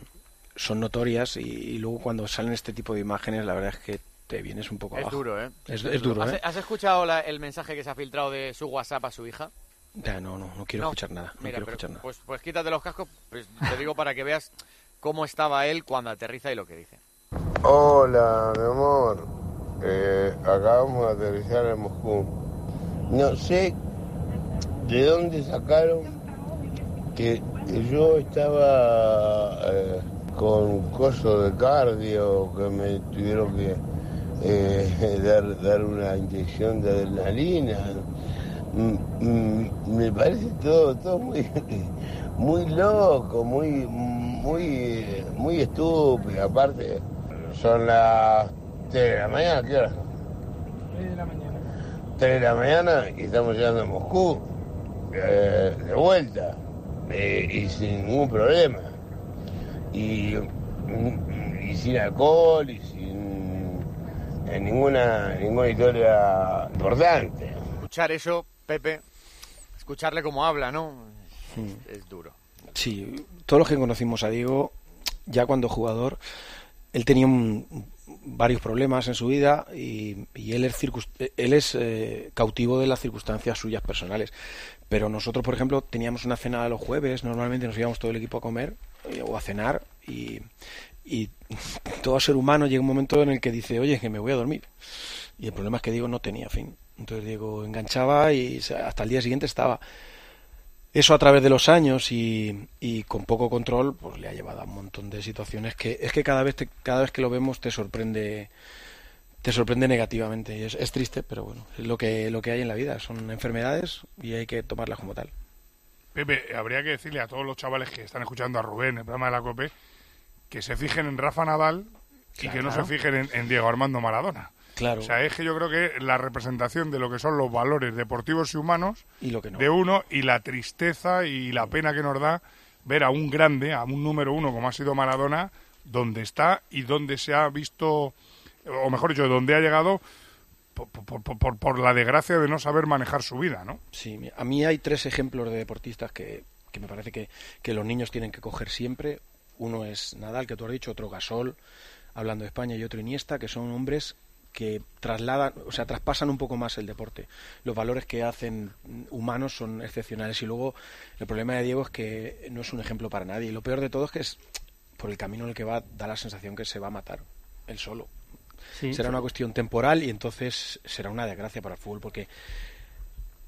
son notorias y, y luego cuando salen este tipo de imágenes, la verdad es que te vienes un poco Es abajo. duro, ¿eh? Es, es duro, ¿Has, ¿eh? has escuchado la- el mensaje que se ha filtrado de su WhatsApp a su hija? Ya, no, no, no quiero No, escuchar nada. No Mira, quiero pero, escuchar nada. Pues, pues quítate los cascos, pues te digo para que veas cómo estaba él cuando aterriza y lo que dice. Hola, mi amor. Eh, acabamos de aterrizar en Moscú. No sé de dónde sacaron que yo estaba eh, con coso de cardio, que me tuvieron que eh, dar, dar una inyección de adrenalina. Mm, mm, me parece todo, todo muy, muy loco, muy, muy, muy estúpido. Aparte, son las 3 de la mañana, ¿qué hora? 3 de la mañana. 3 de la mañana y estamos llegando a Moscú, eh, de vuelta, eh, y sin ningún problema. Y, mm, y sin alcohol y sin eh, ninguna, ninguna historia importante. Escuchar eso, Pepe, escucharle como habla, ¿no? Es duro. Sí, todos los que conocimos a Diego, ya cuando jugador, él tenía un- varios problemas en su vida y, y él es, él es eh, cautivo de las circunstancias suyas personales. Pero nosotros, por ejemplo, teníamos una cena los jueves, normalmente nos íbamos todo el equipo a comer eh, o a cenar y, y todo ser humano llega un momento en el que dice, oye, que me voy a dormir. Y el problema es que Diego no tenía fin. Entonces Diego enganchaba y hasta el día siguiente estaba. Eso a través de los años y, y con poco control, pues le ha llevado a un montón de situaciones que es que cada vez te- cada vez que lo vemos te sorprende te sorprende negativamente y es, es triste, pero bueno, es lo que lo que hay en la vida, son enfermedades y hay que tomarlas como tal. Pepe, habría que decirle a todos los chavales que están escuchando a Rubén, el programa de la COPE, que se fijen en Rafa Nadal y que no se fijen en, en Diego Armando Maradona. Claro. O sea, es que yo creo que la representación de lo que son los valores deportivos y humanos Y lo que no. de uno y la tristeza y la pena que nos da ver a un grande, a un número uno como ha sido Maradona, donde está y donde se ha visto, o mejor dicho, donde ha llegado por, por- por- por- por la desgracia de no saber manejar su vida, ¿no? Sí, a mí hay tres ejemplos de deportistas que, que me parece que, que los niños tienen que coger siempre. Uno es Nadal, que tú has dicho, otro Gasol, hablando de España, y otro Iniesta, que son hombres que trasladan, o sea, traspasan un poco más el deporte. Los valores que hacen humanos son excepcionales y luego el problema de Diego es que no es un ejemplo para nadie. Y lo peor de todo es que es por el camino en el que va da la sensación que se va a matar él solo. Sí. será una cuestión temporal y entonces será una desgracia para el fútbol porque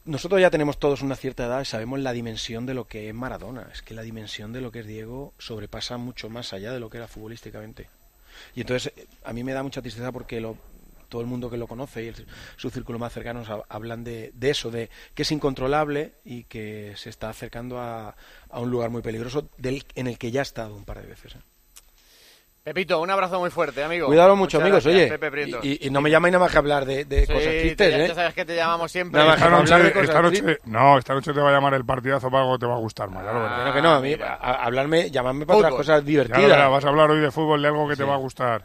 nosotros ya tenemos todos una cierta edad y sabemos la dimensión de lo que es Maradona. Es que la dimensión de lo que es Diego sobrepasa mucho más allá de lo que era futbolísticamente. Y entonces a mí me da mucha tristeza porque lo, todo el mundo que lo conoce y el- su círculo más cercano hab- hablan de, de eso, de que es incontrolable y que se está acercando a, a un lugar muy peligroso del, en el que ya ha estado un par de veces. ¿eh? Pepito, un abrazo muy fuerte, amigo. Cuidado mucho, Muchas amigos, gracias, oye. Y, no me llamáis nada más que hablar de, de Sí, cosas te- tristes, ya, ¿eh? ya sabes que te llamamos siempre. Nada más Esta que hablar de noche, cosas esta noche- no, esta noche te va a llamar el partidazo para algo que te va a gustar más, ya lo verás. Que no, que no, a mí, a- a- hablarme, llamadme para otras Fútbol. cosas Ya divertidas. lo verás, vas a hablar hoy de fútbol, de algo que te va a gustar.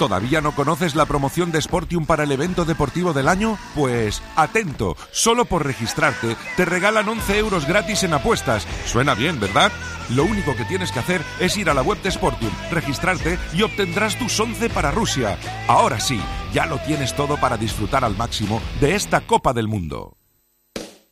¿Todavía no conoces la promoción de Sportium para el evento deportivo del año? Pues atento, solo por registrarte te regalan 11 euros gratis en apuestas. Suena bien, ¿verdad? Lo único que tienes que hacer es ir a la web de Sportium, registrarte y obtendrás tus 11 para Rusia. Ahora sí, ya lo tienes todo para disfrutar al máximo de esta Copa del Mundo.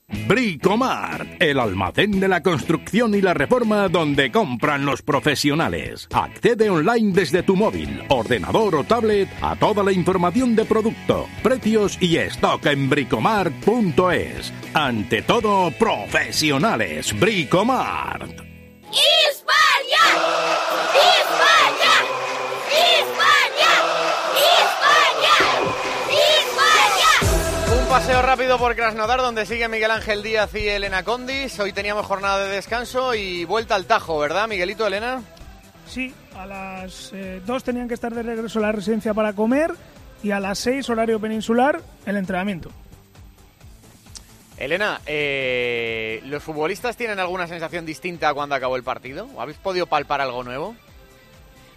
Bricomart, el almacén de la construcción y la reforma donde compran los profesionales. Accede online desde tu móvil, ordenador o tablet a toda la información de producto, precios y stock en bricomart.es. Ante todo, profesionales. Bricomart. ¡España! ¡España! Paseo rápido por Krasnodar donde sigue Miguel Ángel Díaz y Elena Condis. Hoy teníamos jornada de descanso y vuelta al Tajo, ¿verdad, Miguelito, Elena? Sí, a las 2 tenían que estar de regreso a la residencia para comer y a las 6 horario peninsular el entrenamiento. Elena, eh, ¿los futbolistas tienen alguna sensación distinta cuando acabó el partido? ¿O habéis podido palpar algo nuevo?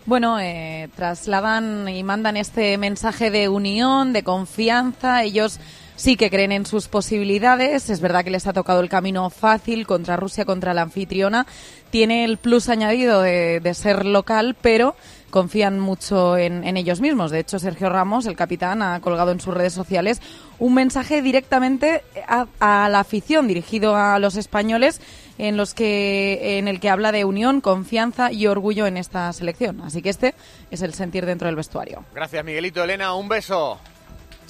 Bueno, eh, trasladan y mandan este mensaje de unión, de confianza. Ellos sí que creen en sus posibilidades. Es verdad que les ha tocado el camino fácil contra Rusia, contra la anfitriona. Tiene el plus añadido de, de ser local, pero confían mucho en, en, ellos mismos. De hecho, Sergio Ramos, el capitán, ha colgado en sus redes sociales un mensaje directamente a, a la afición dirigido a los españoles en los que en el que habla de unión, confianza y orgullo en esta selección. Así que este es el sentir dentro del vestuario. Gracias, Miguelito. Elena, un beso.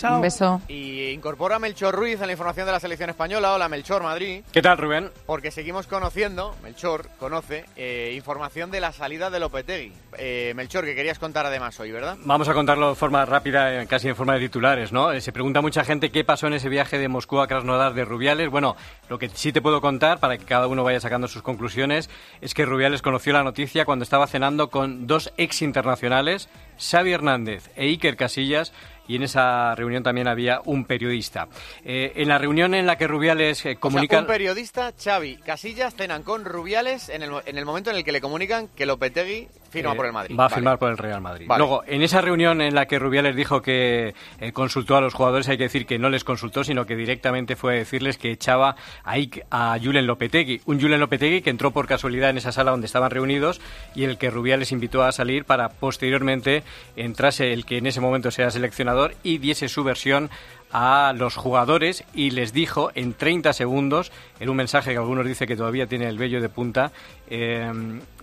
Chao. Un beso. Y incorpora a Melchor Ruiz a la información de la selección española. Hola, Melchor, Madrid. ¿Qué tal, Rubén? Porque seguimos conociendo, Melchor conoce, eh, información de la salida de Lopetegui. Eh, Melchor, que querías contar además hoy, ¿verdad? Vamos a contarlo de forma rápida, eh, casi en forma de titulares, ¿no? Eh, se pregunta mucha gente qué pasó en ese viaje de Moscú a Krasnodar de Rubiales. Bueno, lo que sí te puedo contar, para que cada uno vaya sacando sus conclusiones, es que Rubiales conoció la noticia cuando estaba cenando con dos ex internacionales, Xavi Hernández e Iker Casillas, y en esa reunión también había un periodista. Eh, en la reunión en la que Rubiales eh, comunica... O sea, un periodista, Xavi Casillas, cenan con Rubiales en el, en el momento en el que le comunican que Lopetegui firma eh, por el Madrid. Va a Vale. firmar por el Real Madrid. Vale. Luego, en esa reunión en la que Rubiales dijo que eh, consultó a los jugadores, hay que decir que no les consultó, sino que directamente fue a decirles que echaba a, Ike- a Julen Lopetegui. Un Julen Lopetegui que entró por casualidad en esa sala donde estaban reunidos y el que Rubiales invitó a salir para posteriormente entrase el que en ese momento sea seleccionador y diese su versión a los jugadores y les dijo en 30 segundos, en un mensaje que algunos dicen que todavía tiene el vello de punta, eh,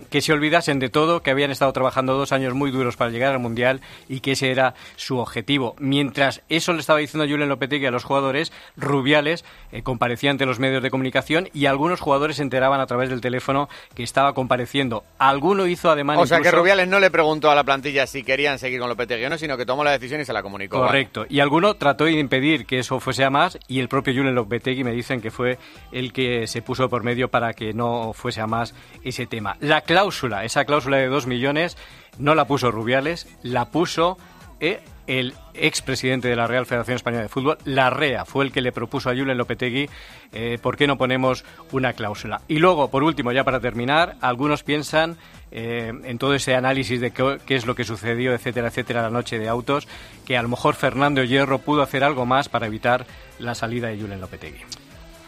que se olvidasen de todo, que habían estado trabajando dos años muy duros para llegar al Mundial y que ese era su objetivo. Mientras eso le estaba diciendo Julen Lopetegui a los jugadores, Rubiales eh, comparecía ante los medios de comunicación y algunos jugadores se enteraban a través del teléfono que estaba compareciendo. Alguno hizo además O sea que Rubiales no le preguntó a la plantilla si querían seguir con Lopetegui o no, sino que tomó la decisión y se la comunicó. Correcto. Y alguno trató de impedir que eso fuese a más y el propio Julen Lopetegui me dicen que fue el que se puso por medio para que no fuese a más ese tema. La cláusula, esa cláusula de dos millones, no la puso Rubiales, la puso eh, el expresidente de la Real Federación Española de Fútbol, Larrea, fue el que le propuso a Julen Lopetegui eh, por qué no ponemos una cláusula. Y luego, por último, ya para terminar, algunos piensan eh, en todo ese análisis de qué, qué es lo que sucedió, etcétera, etcétera, la noche de autos, que a lo mejor Fernando Hierro pudo hacer algo más para evitar la salida de Julen Lopetegui.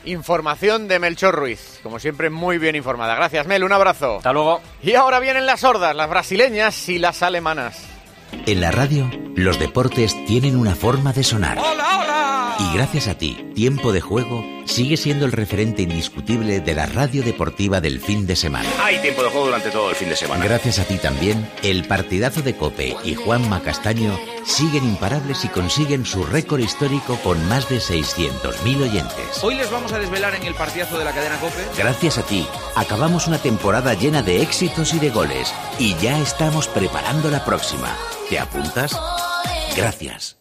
Información de Melchor Ruiz, como siempre muy bien informada. Gracias, Mel, un abrazo. Hasta luego. Y ahora vienen las sordas, las brasileñas y las alemanas. En la radio, los deportes tienen una forma de sonar. Y gracias a ti, Tiempo de Juego sigue siendo el referente indiscutible de la radio deportiva del fin de semana. Hay tiempo de juego durante todo el fin de semana. Gracias a ti también, el partidazo de Cope y Juanma Castaño siguen imparables y consiguen su récord histórico con más de 600.000 oyentes. Hoy les vamos a desvelar en el partidazo de la cadena Cope. Gracias a ti, acabamos una temporada llena de éxitos y de goles y ya estamos preparando la próxima. ¿Te apuntas? Gracias.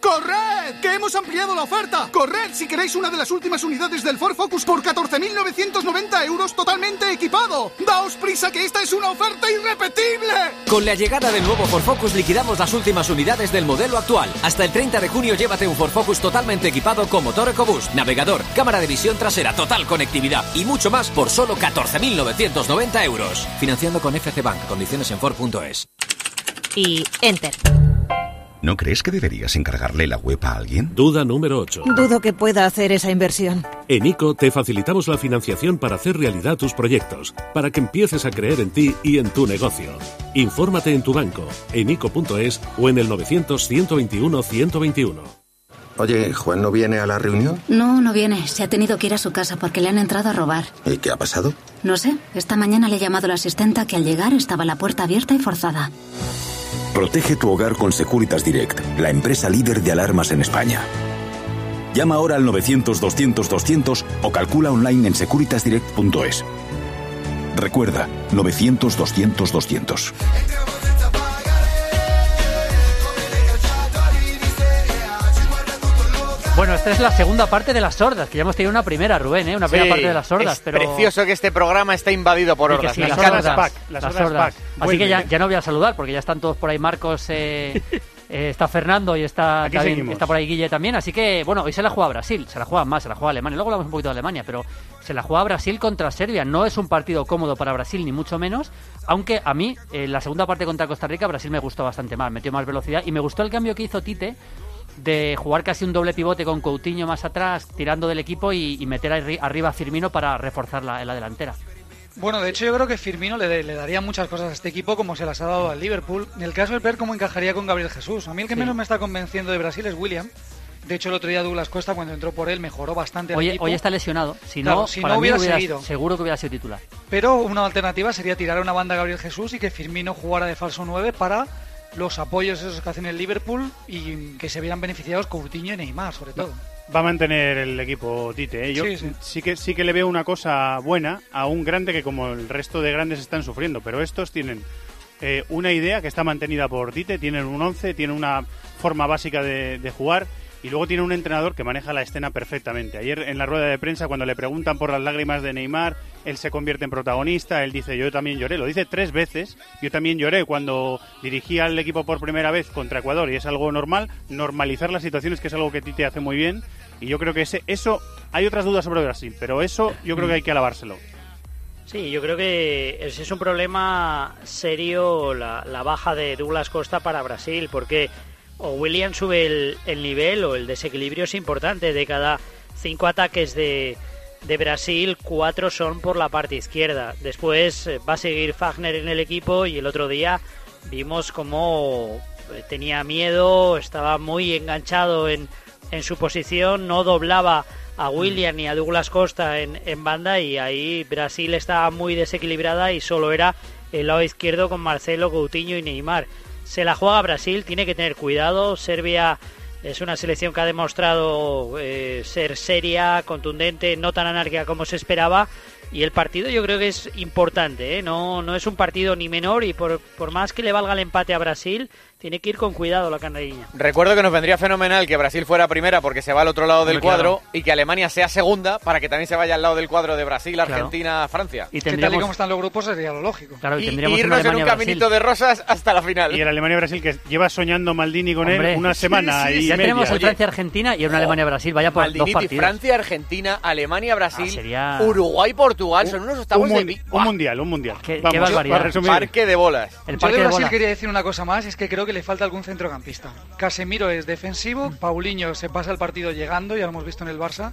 ¡Corred! ¡Que hemos ampliado la oferta! ¡Corred si queréis una de las últimas unidades del Ford Focus por 14.990 euros totalmente equipado! ¡Daos prisa que esta es una oferta irrepetible! Con la llegada del nuevo Ford Focus liquidamos las últimas unidades del modelo actual. Hasta el 30 de junio llévate un Ford Focus totalmente equipado con motor EcoBoost, navegador, cámara de visión trasera, total conectividad y mucho más por solo 14.990 euros. Financiando con FC Bank. Condiciones en Ford.es. Y enter. ¿No crees que deberías encargarle la web a alguien? Duda número 8. Dudo que pueda hacer esa inversión. En ICO te facilitamos la financiación para hacer realidad tus proyectos, para que empieces a creer en ti y en tu negocio. Infórmate en tu banco, en ICO.es o en el 900-121-121. Oye, ¿Juan no viene a la reunión? No, no viene. Se ha tenido que ir a su casa porque le han entrado a robar. ¿Y qué ha pasado? No sé. Esta mañana le he llamado a la asistenta que al llegar estaba la puerta abierta y forzada. Protege tu hogar con Securitas Direct, la empresa líder de alarmas en España. Llama ahora al 900-200-200 o calcula online en securitasdirect.es. Recuerda, 900-200-200. Bueno, esta es la segunda parte de las sordas, que ya hemos tenido una primera, Rubén, ¿eh? una primera Sí, parte de las sordas. es pero... precioso que este programa esté invadido por hordas. sí, las encanta. sordas, Las las sordas. Así que ya, no voy a saludar, porque ya están todos por ahí. Marcos, eh, eh, está Fernando y está, también- está por ahí Guille también. Así que, bueno, hoy se la juega Brasil, se la juega más, se la juega Alemania. Luego hablamos un poquito de Alemania, pero se la juega Brasil contra Serbia. No es un partido cómodo para Brasil, ni mucho menos. Aunque a mí, en la segunda parte contra Costa Rica, Brasil me gustó bastante más, metió más velocidad. Y me gustó el cambio que hizo Tite de jugar casi un doble pivote con Coutinho más atrás, tirando del equipo y, y meter arri- arriba a Firmino para reforzar la, la delantera. Bueno, de hecho yo creo que Firmino le, le daría muchas cosas a este equipo como se las ha dado al Liverpool. En el caso de ver cómo encajaría con Gabriel Jesús. A mí el que Sí. menos me está convenciendo de Brasil es William. De hecho, el otro día Douglas Costa, cuando entró por él, mejoró bastante el Hoy, equipo. hoy está lesionado. Si Claro, no, si para no mí hubiera- seguido. seguro que hubiera sido titular. Pero una alternativa sería tirar a una banda a Gabriel Jesús y que Firmino jugara de falso 9 para los apoyos esos que hacen el Liverpool y que se vieran beneficiados Coutinho y Neymar, sobre todo. Va a mantener el equipo Tite. ¿eh? Yo Sí, sí. sí que sí que le veo una cosa buena a un grande que como el resto de grandes están sufriendo, pero estos tienen eh, una idea que está mantenida por Tite, tienen un 11, tienen una forma básica de, de jugar y luego tiene un entrenador que maneja la escena perfectamente. Ayer en la rueda de prensa cuando le preguntan por las lágrimas de Neymar, él se convierte en protagonista, él dice yo también lloré, lo dice tres veces, yo también lloré cuando dirigí al equipo por primera vez contra Ecuador y es algo normal, normalizar las situaciones que es algo que Tite hace muy bien y yo creo que ese, eso, hay otras dudas sobre Brasil, pero eso yo creo que hay que alabárselo. Sí, yo creo que es un problema serio la, la baja de Douglas Costa para Brasil, porque o William sube el, el nivel o el desequilibrio es importante. De cada cinco ataques de, de Brasil, cuatro son por la parte izquierda. Después eh, va a seguir Fagner en el equipo y el otro día vimos cómo eh, tenía miedo, estaba muy enganchado en, en su posición, no doblaba a William ni a Douglas Costa en, en banda y ahí Brasil estaba muy desequilibrada y solo era el lado izquierdo con Marcelo, Coutinho y Neymar. Se la juega Brasil, tiene que tener cuidado. Serbia es una selección que ha demostrado eh, ser seria, contundente, no tan anárquica como se esperaba. Y el partido yo creo que es importante, ¿eh? no, no es un partido ni menor y por, por más que le valga el empate a Brasil, tiene que ir con cuidado la canariña. Recuerdo que nos vendría fenomenal que Brasil fuera primera porque se va al otro lado del claro. cuadro y que Alemania sea segunda para que también se vaya al lado del cuadro de Brasil, Claro. Argentina, Francia. Y Que tal y como están los grupos sería lo lógico. Claro, y Y, tendríamos irnos en un Alemania-Brasil. caminito de rosas hasta la final. Y el Alemania-Brasil que lleva soñando Maldini con Hombre, él una semana sí, y ya media. tenemos el Francia-Argentina y una Alemania-Brasil. Vaya por dos Maldini, partidos. Francia, Argentina, Alemania, Brasil, Ah, sería- Uruguay, Portugal, son unos octavos un, de un mundial, un mundial. Qué- Vamos, qué barbaridad. para resumir. Parque de bolas. El Yo parque de de Brasil quería decir una cosa más, es que creo que le falta algún centrocampista. Casemiro es defensivo, Paulinho se pasa el partido llegando, ya lo hemos visto en el Barça.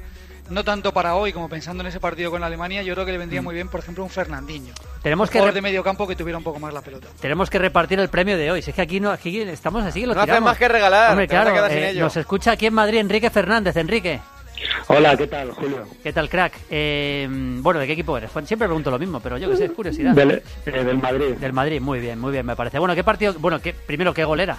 No tanto para hoy como pensando en ese partido con Alemania, yo creo que le vendría muy bien, por ejemplo, un Fernandinho. Tenemos un que jugador de medio campo que tuviera un poco más la pelota. Tenemos que repartir el premio de hoy. Si es que aquí no, aquí estamos así, que lo No hacen tiramos. más que regalar, Hombre, claro, eh, ello. nos escucha aquí en Madrid Enrique Fernández. Enrique. Hola, ¿qué tal, Julio? ¿Qué tal, crack? Eh, bueno, ¿de qué equipo eres? Siempre pregunto lo mismo, pero yo que sé, es curiosidad. Del, eh, del Madrid. Del Madrid, muy bien, muy bien, me parece. Bueno, ¿qué partido? Bueno, ¿qué, primero, ¿qué gol era?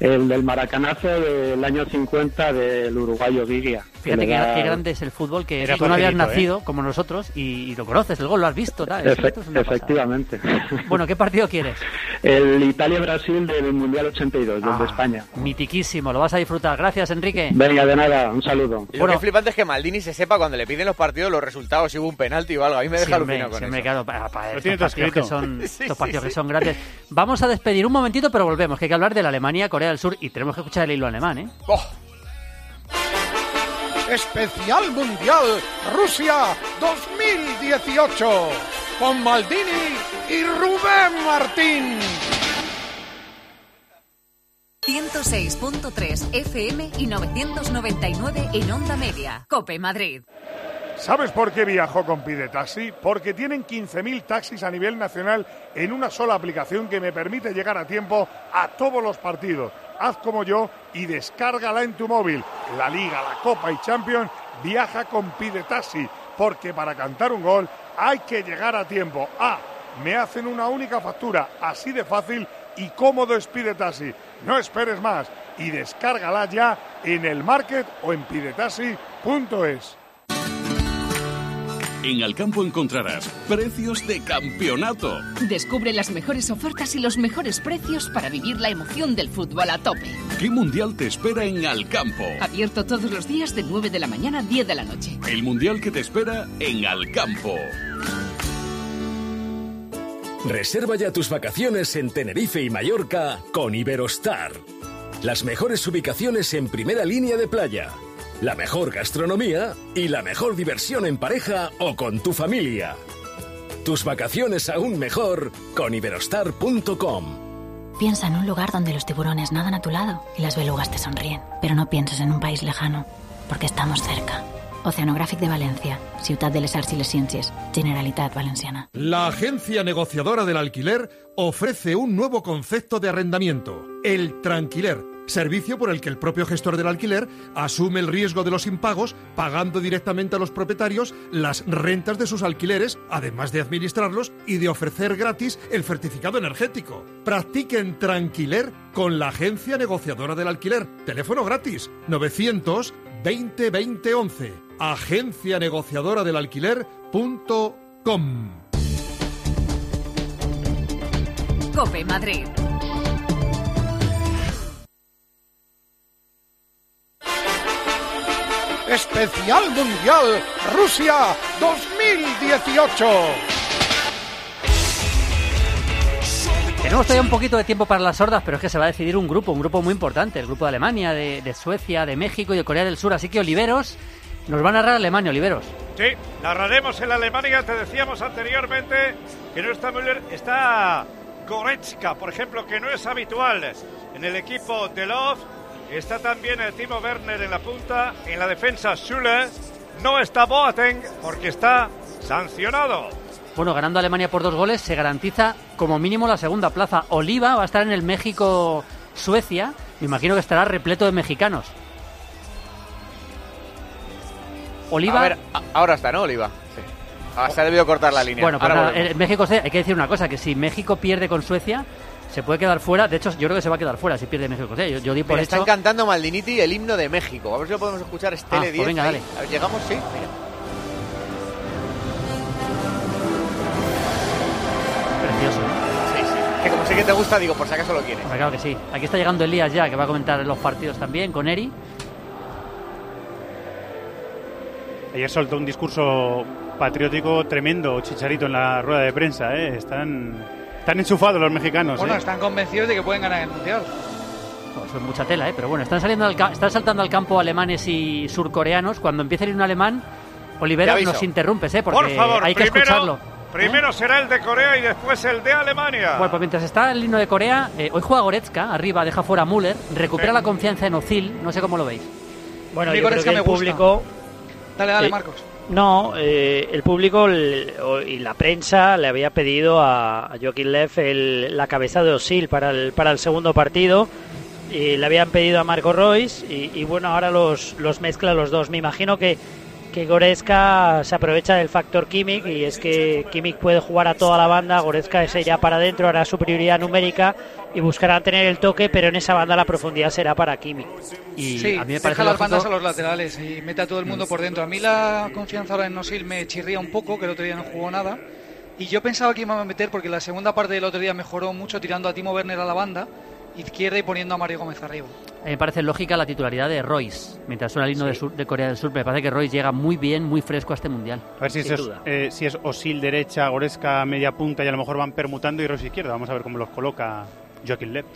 El del maracanazo del año 50 del uruguayo Vigia. Fíjate qué, qué grande es el fútbol, que Era tú no habías facilito, nacido como nosotros y, y lo conoces, el gol lo has visto. tal, es- Efe- es pasada. efectivamente. Bueno, ¿qué partido quieres? El Italia-Brasil del Mundial 82, del Ah. de España. Mitiquísimo, lo vas a disfrutar. Gracias, Enrique. Venga, de nada, un saludo. Que es flipante es que Maldini se sepa cuando le piden los partidos los resultados, si hubo un penalti o algo. A mí me deja Siempre, alucinado con siempre, eso. claro, para, para Lo estos tiene partidos, que son, Sí, estos sí, partidos que sí. son grandes. Vamos a despedir un momentito, pero volvemos, que hay que hablar de la Alemania, Corea del Sur y tenemos que escuchar el hilo alemán, ¿eh? Especial Mundial Rusia 2018 con Maldini y Rubén Martín. 106.3 FM y 999 en Onda Media. Cope Madrid. ¿Sabes por qué viajo con Pide Taxi? Porque tienen 15.000 taxis a nivel nacional en una sola aplicación que me permite llegar a tiempo a todos los partidos. Haz como yo y descárgala en tu móvil. La Liga, la Copa y Champions viaja con Pide Taxi. Porque para cantar un gol hay que llegar a tiempo. Ah, me hacen una única factura. Así de fácil y cómodo Taxi. No esperes más y descárgala ya en el market o en pidetaxi.es. En Alcampo encontrarás precios de campeonato. Descubre las mejores ofertas y los mejores precios para vivir la emoción del fútbol a tope. ¿Qué mundial te espera en Alcampo? Abierto todos los días de 9 de la mañana a 10 de la noche. El mundial que te espera en Alcampo. Reserva ya tus vacaciones en Tenerife y Mallorca con Iberostar. Las mejores ubicaciones en primera línea de playa, la mejor gastronomía y la mejor diversión en pareja o con tu familia. Tus vacaciones aún mejor con iberostar.com. Piensa en un lugar donde los tiburones nadan a tu lado y las belugas te sonríen. Pero no pienses en un país lejano, porque estamos cerca. Oceanographic de Valencia, Ciutat de les Arts y les Ciències, Generalitat Valenciana. La agencia negociadora del alquiler ofrece un nuevo concepto de arrendamiento, el tranquiler, servicio por el que el propio gestor del alquiler asume el riesgo de los impagos, pagando directamente a los propietarios las rentas de sus alquileres, además de administrarlos y de ofrecer gratis el certificado energético. Practiquen tranquiler con la agencia negociadora del alquiler. Teléfono gratis 900 20 20 11. Agencia negociadora del alquiler.com. Cope Madrid. Especial Mundial Rusia 2018. Tenemos todavía un poquito de tiempo para las sordas, pero es que se va a decidir un grupo, un grupo muy importante, el grupo de Alemania, de, Suecia, de México y de Corea del Sur. Así que Oliveros, nos van a narrar Alemania, Oliveros. Sí, narraremos en Alemania. Te decíamos anteriormente que no está Müller, está Goretzka, por ejemplo, que no es habitual en el equipo de Love. Está también el Timo Werner en la punta, en la defensa Schüller. No está Boateng porque está sancionado. Bueno, ganando Alemania por dos goles se garantiza como mínimo la segunda plaza. Oliva va a estar en el México-Suecia. Me imagino que estará repleto de mexicanos. Oliva. A ver, ahora está, ¿no, Oliva? Sí. Ah, se ha debido cortar la línea. Bueno, pues Ahora nada, volvemos. en México hay que decir una cosa, que si México pierde con Suecia, se puede quedar fuera. De hecho, yo creo que se va a quedar fuera si pierde México. con Suecia. Yo, yo di por hecho... están cantando Maldiniti el himno de México. A ver si lo podemos escuchar. Es Ah, pues 10. venga, dale. ¿Llegamos? Sí. Mira. Que como sé que te gusta, digo, por si acaso lo quieres. Hombre, Claro que sí. Aquí está llegando Elías ya, que va a comentar los partidos también con Eri. Ayer soltó un discurso patriótico tremendo, Chicharito, en la rueda de prensa. ¿eh? Están, están enchufados los mexicanos. Bueno, ¿eh? están convencidos de que pueden ganar el Mundial. Pues es mucha tela, ¿eh? Pero bueno, están, saliendo al están saltando al campo alemanes y surcoreanos. Cuando empiece a ir un alemán, Olivera, nos interrumpes, ¿eh? Porque Por favor, hay que primero, escucharlo. Primero será el de Corea y después el de Alemania. Bueno, pues mientras está el himno de Corea, eh, hoy juega Goretzka, arriba, deja fuera a Müller, recupera la confianza en Ozil, no sé cómo lo veis. Bueno, yo creo Goretzka que el me gusta. público... Dale, dale, Eh, Marcos. No, eh, el público el- y la prensa le había pedido a, a Joaquín Lev el- la cabeza de Osil para el, para el segundo partido y le habían pedido a Marco Royce y, y bueno, ahora los, los mezcla los dos. Me imagino que, que Goretzka se aprovecha del factor Kimmich y es que Kimmich puede jugar a toda la banda, Goretzka es ella para adentro, hará su prioridad numérica y buscará tener el toque, pero en esa banda la profundidad será para Kimmich. Y sí, a mí me deja las bandas a los laterales y mete a todo el mundo por dentro. A mí la confianza ahora en Nosil me chirría un poco, que el otro día no jugó nada. Y yo pensaba que iba a meter porque la segunda parte del otro día mejoró mucho tirando a Timo Werner a la banda izquierda y poniendo a Mario Gómez arriba. A mí me parece lógica la titularidad de Royce, mientras suena el himno de, sur, de, Corea del Sur. Me parece que Royce llega muy bien, muy fresco a este mundial. A ver si, es, eh, si es Osil derecha, Goreska media punta y a lo mejor van permutando y Royce izquierda. Vamos a ver cómo los coloca Joaquín Lev.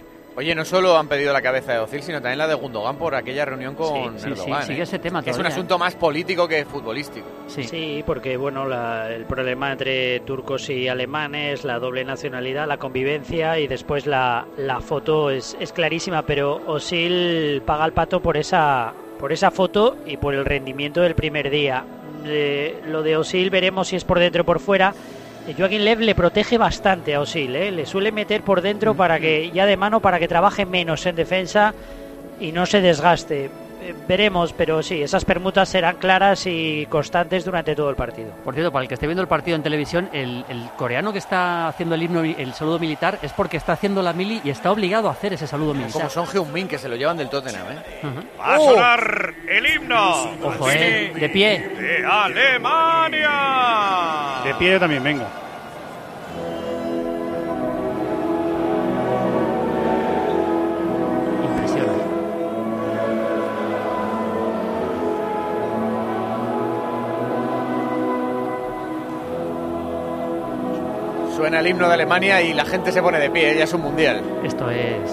Oye, no solo han pedido la cabeza de Ozil, sino también la de Gundogan por aquella reunión con sí, sí, Erdogan. Sí, sigue ¿eh? ese tema que es un asunto más político que futbolístico. Sí, sí porque bueno, la, el problema entre turcos y alemanes, la doble nacionalidad, la convivencia y después la, la foto es, es clarísima, pero Osil paga el pato por esa, por esa foto y por el rendimiento del primer día. Eh, lo de Osil veremos si es por dentro o por fuera. Joaquín Lev le protege bastante a Osil, ¿eh? le suele meter por dentro para que ya de mano para que trabaje menos en defensa y no se desgaste. Eh, veremos, pero sí, esas permutas serán claras y constantes durante todo el partido. Por cierto, para el que esté viendo el partido en televisión, el, el coreano que está haciendo el himno, el saludo militar, es porque está haciendo la mili y está obligado a hacer ese saludo militar. Como Son Heung-min, que se lo llevan del Tottenham, ¿eh? Uh -huh. Va a sonar el himno. Ojo, eh, de pie. De Alemania. De pie yo también, venga. Suena el himno de Alemania y la gente se pone de pie, ya es un mundial. Esto es.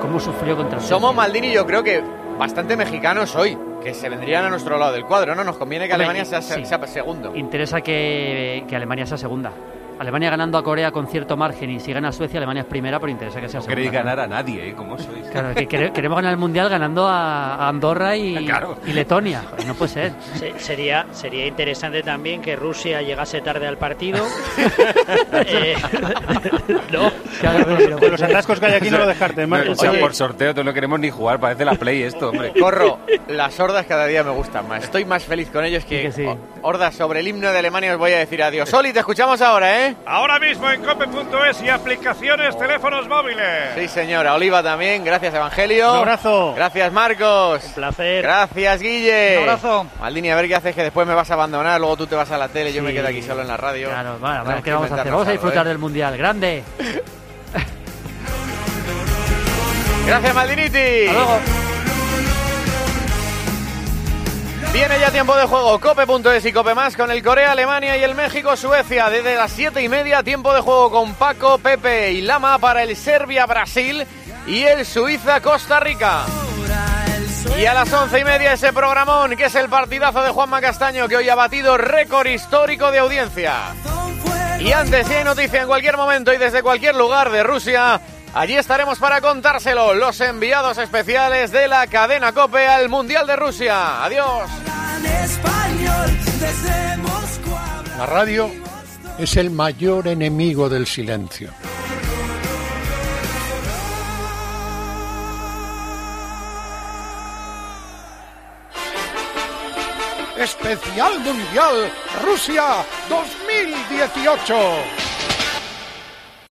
¿Cómo sufrió contra Somos Maldini, yo creo que bastante mexicanos hoy, que se vendrían a nuestro lado del cuadro, ¿no? Nos conviene que Hombre, Alemania sea, sí. sea segundo. Interesa que, que Alemania sea segunda. Alemania ganando a Corea con cierto margen y si gana a Suecia, Alemania es primera, pero interesa que sea No segunda. queréis ganar a nadie, ¿eh? ¿Cómo sois? Claro, que quere- queremos ganar el mundial ganando a, Andorra y, Claro. y Letonia. Joder, No puede ser. Se- sería, sería interesante también que Rusia llegase tarde al partido. Eh, no. Con los atascos que hay aquí no lo descartes, No, Marco. o sea, Oye. por sorteo no queremos ni jugar, parece la Play esto, hombre. Corro, las hordas cada día me gustan más. Estoy más feliz con ellos que, o- hordas sobre el himno de Alemania. Os voy a decir adiós. Oli, te escuchamos ahora, ¿eh? Ahora mismo en cope.es y aplicaciones teléfonos móviles. Sí, señora. Oliva también. Gracias, Evangelio. Un abrazo. Gracias, Marcos. Un placer. Gracias, Guille. Un abrazo. Maldini, a ver qué haces, que después me vas a abandonar. Luego tú te vas a la tele, yo me Sí. quedo aquí solo en la radio. Claro, bueno, a ver Tenemos qué vamos a hacer. Vamos a algo, disfrutar ¿eh? del mundial. ¡Grande! Gracias, Maldiniti. Hasta luego. Viene ya tiempo de juego, cope.es y cope más con el Corea, Alemania y el México, Suecia. Desde las siete y media, tiempo de juego con Paco, Pepe y Lama para el Serbia, Brasil y el Suiza, Costa Rica. Y a las once y media ese programón, que es el partidazo de Juanma Castaño, que hoy ha batido récord histórico de audiencia. Y antes, si hay noticia en cualquier momento y desde cualquier lugar de Rusia, allí estaremos para contárselo. Los enviados especiales de la cadena Cope al Mundial de Rusia. Adiós. La radio es el mayor enemigo del silencio. Especial Mundial Rusia 2018.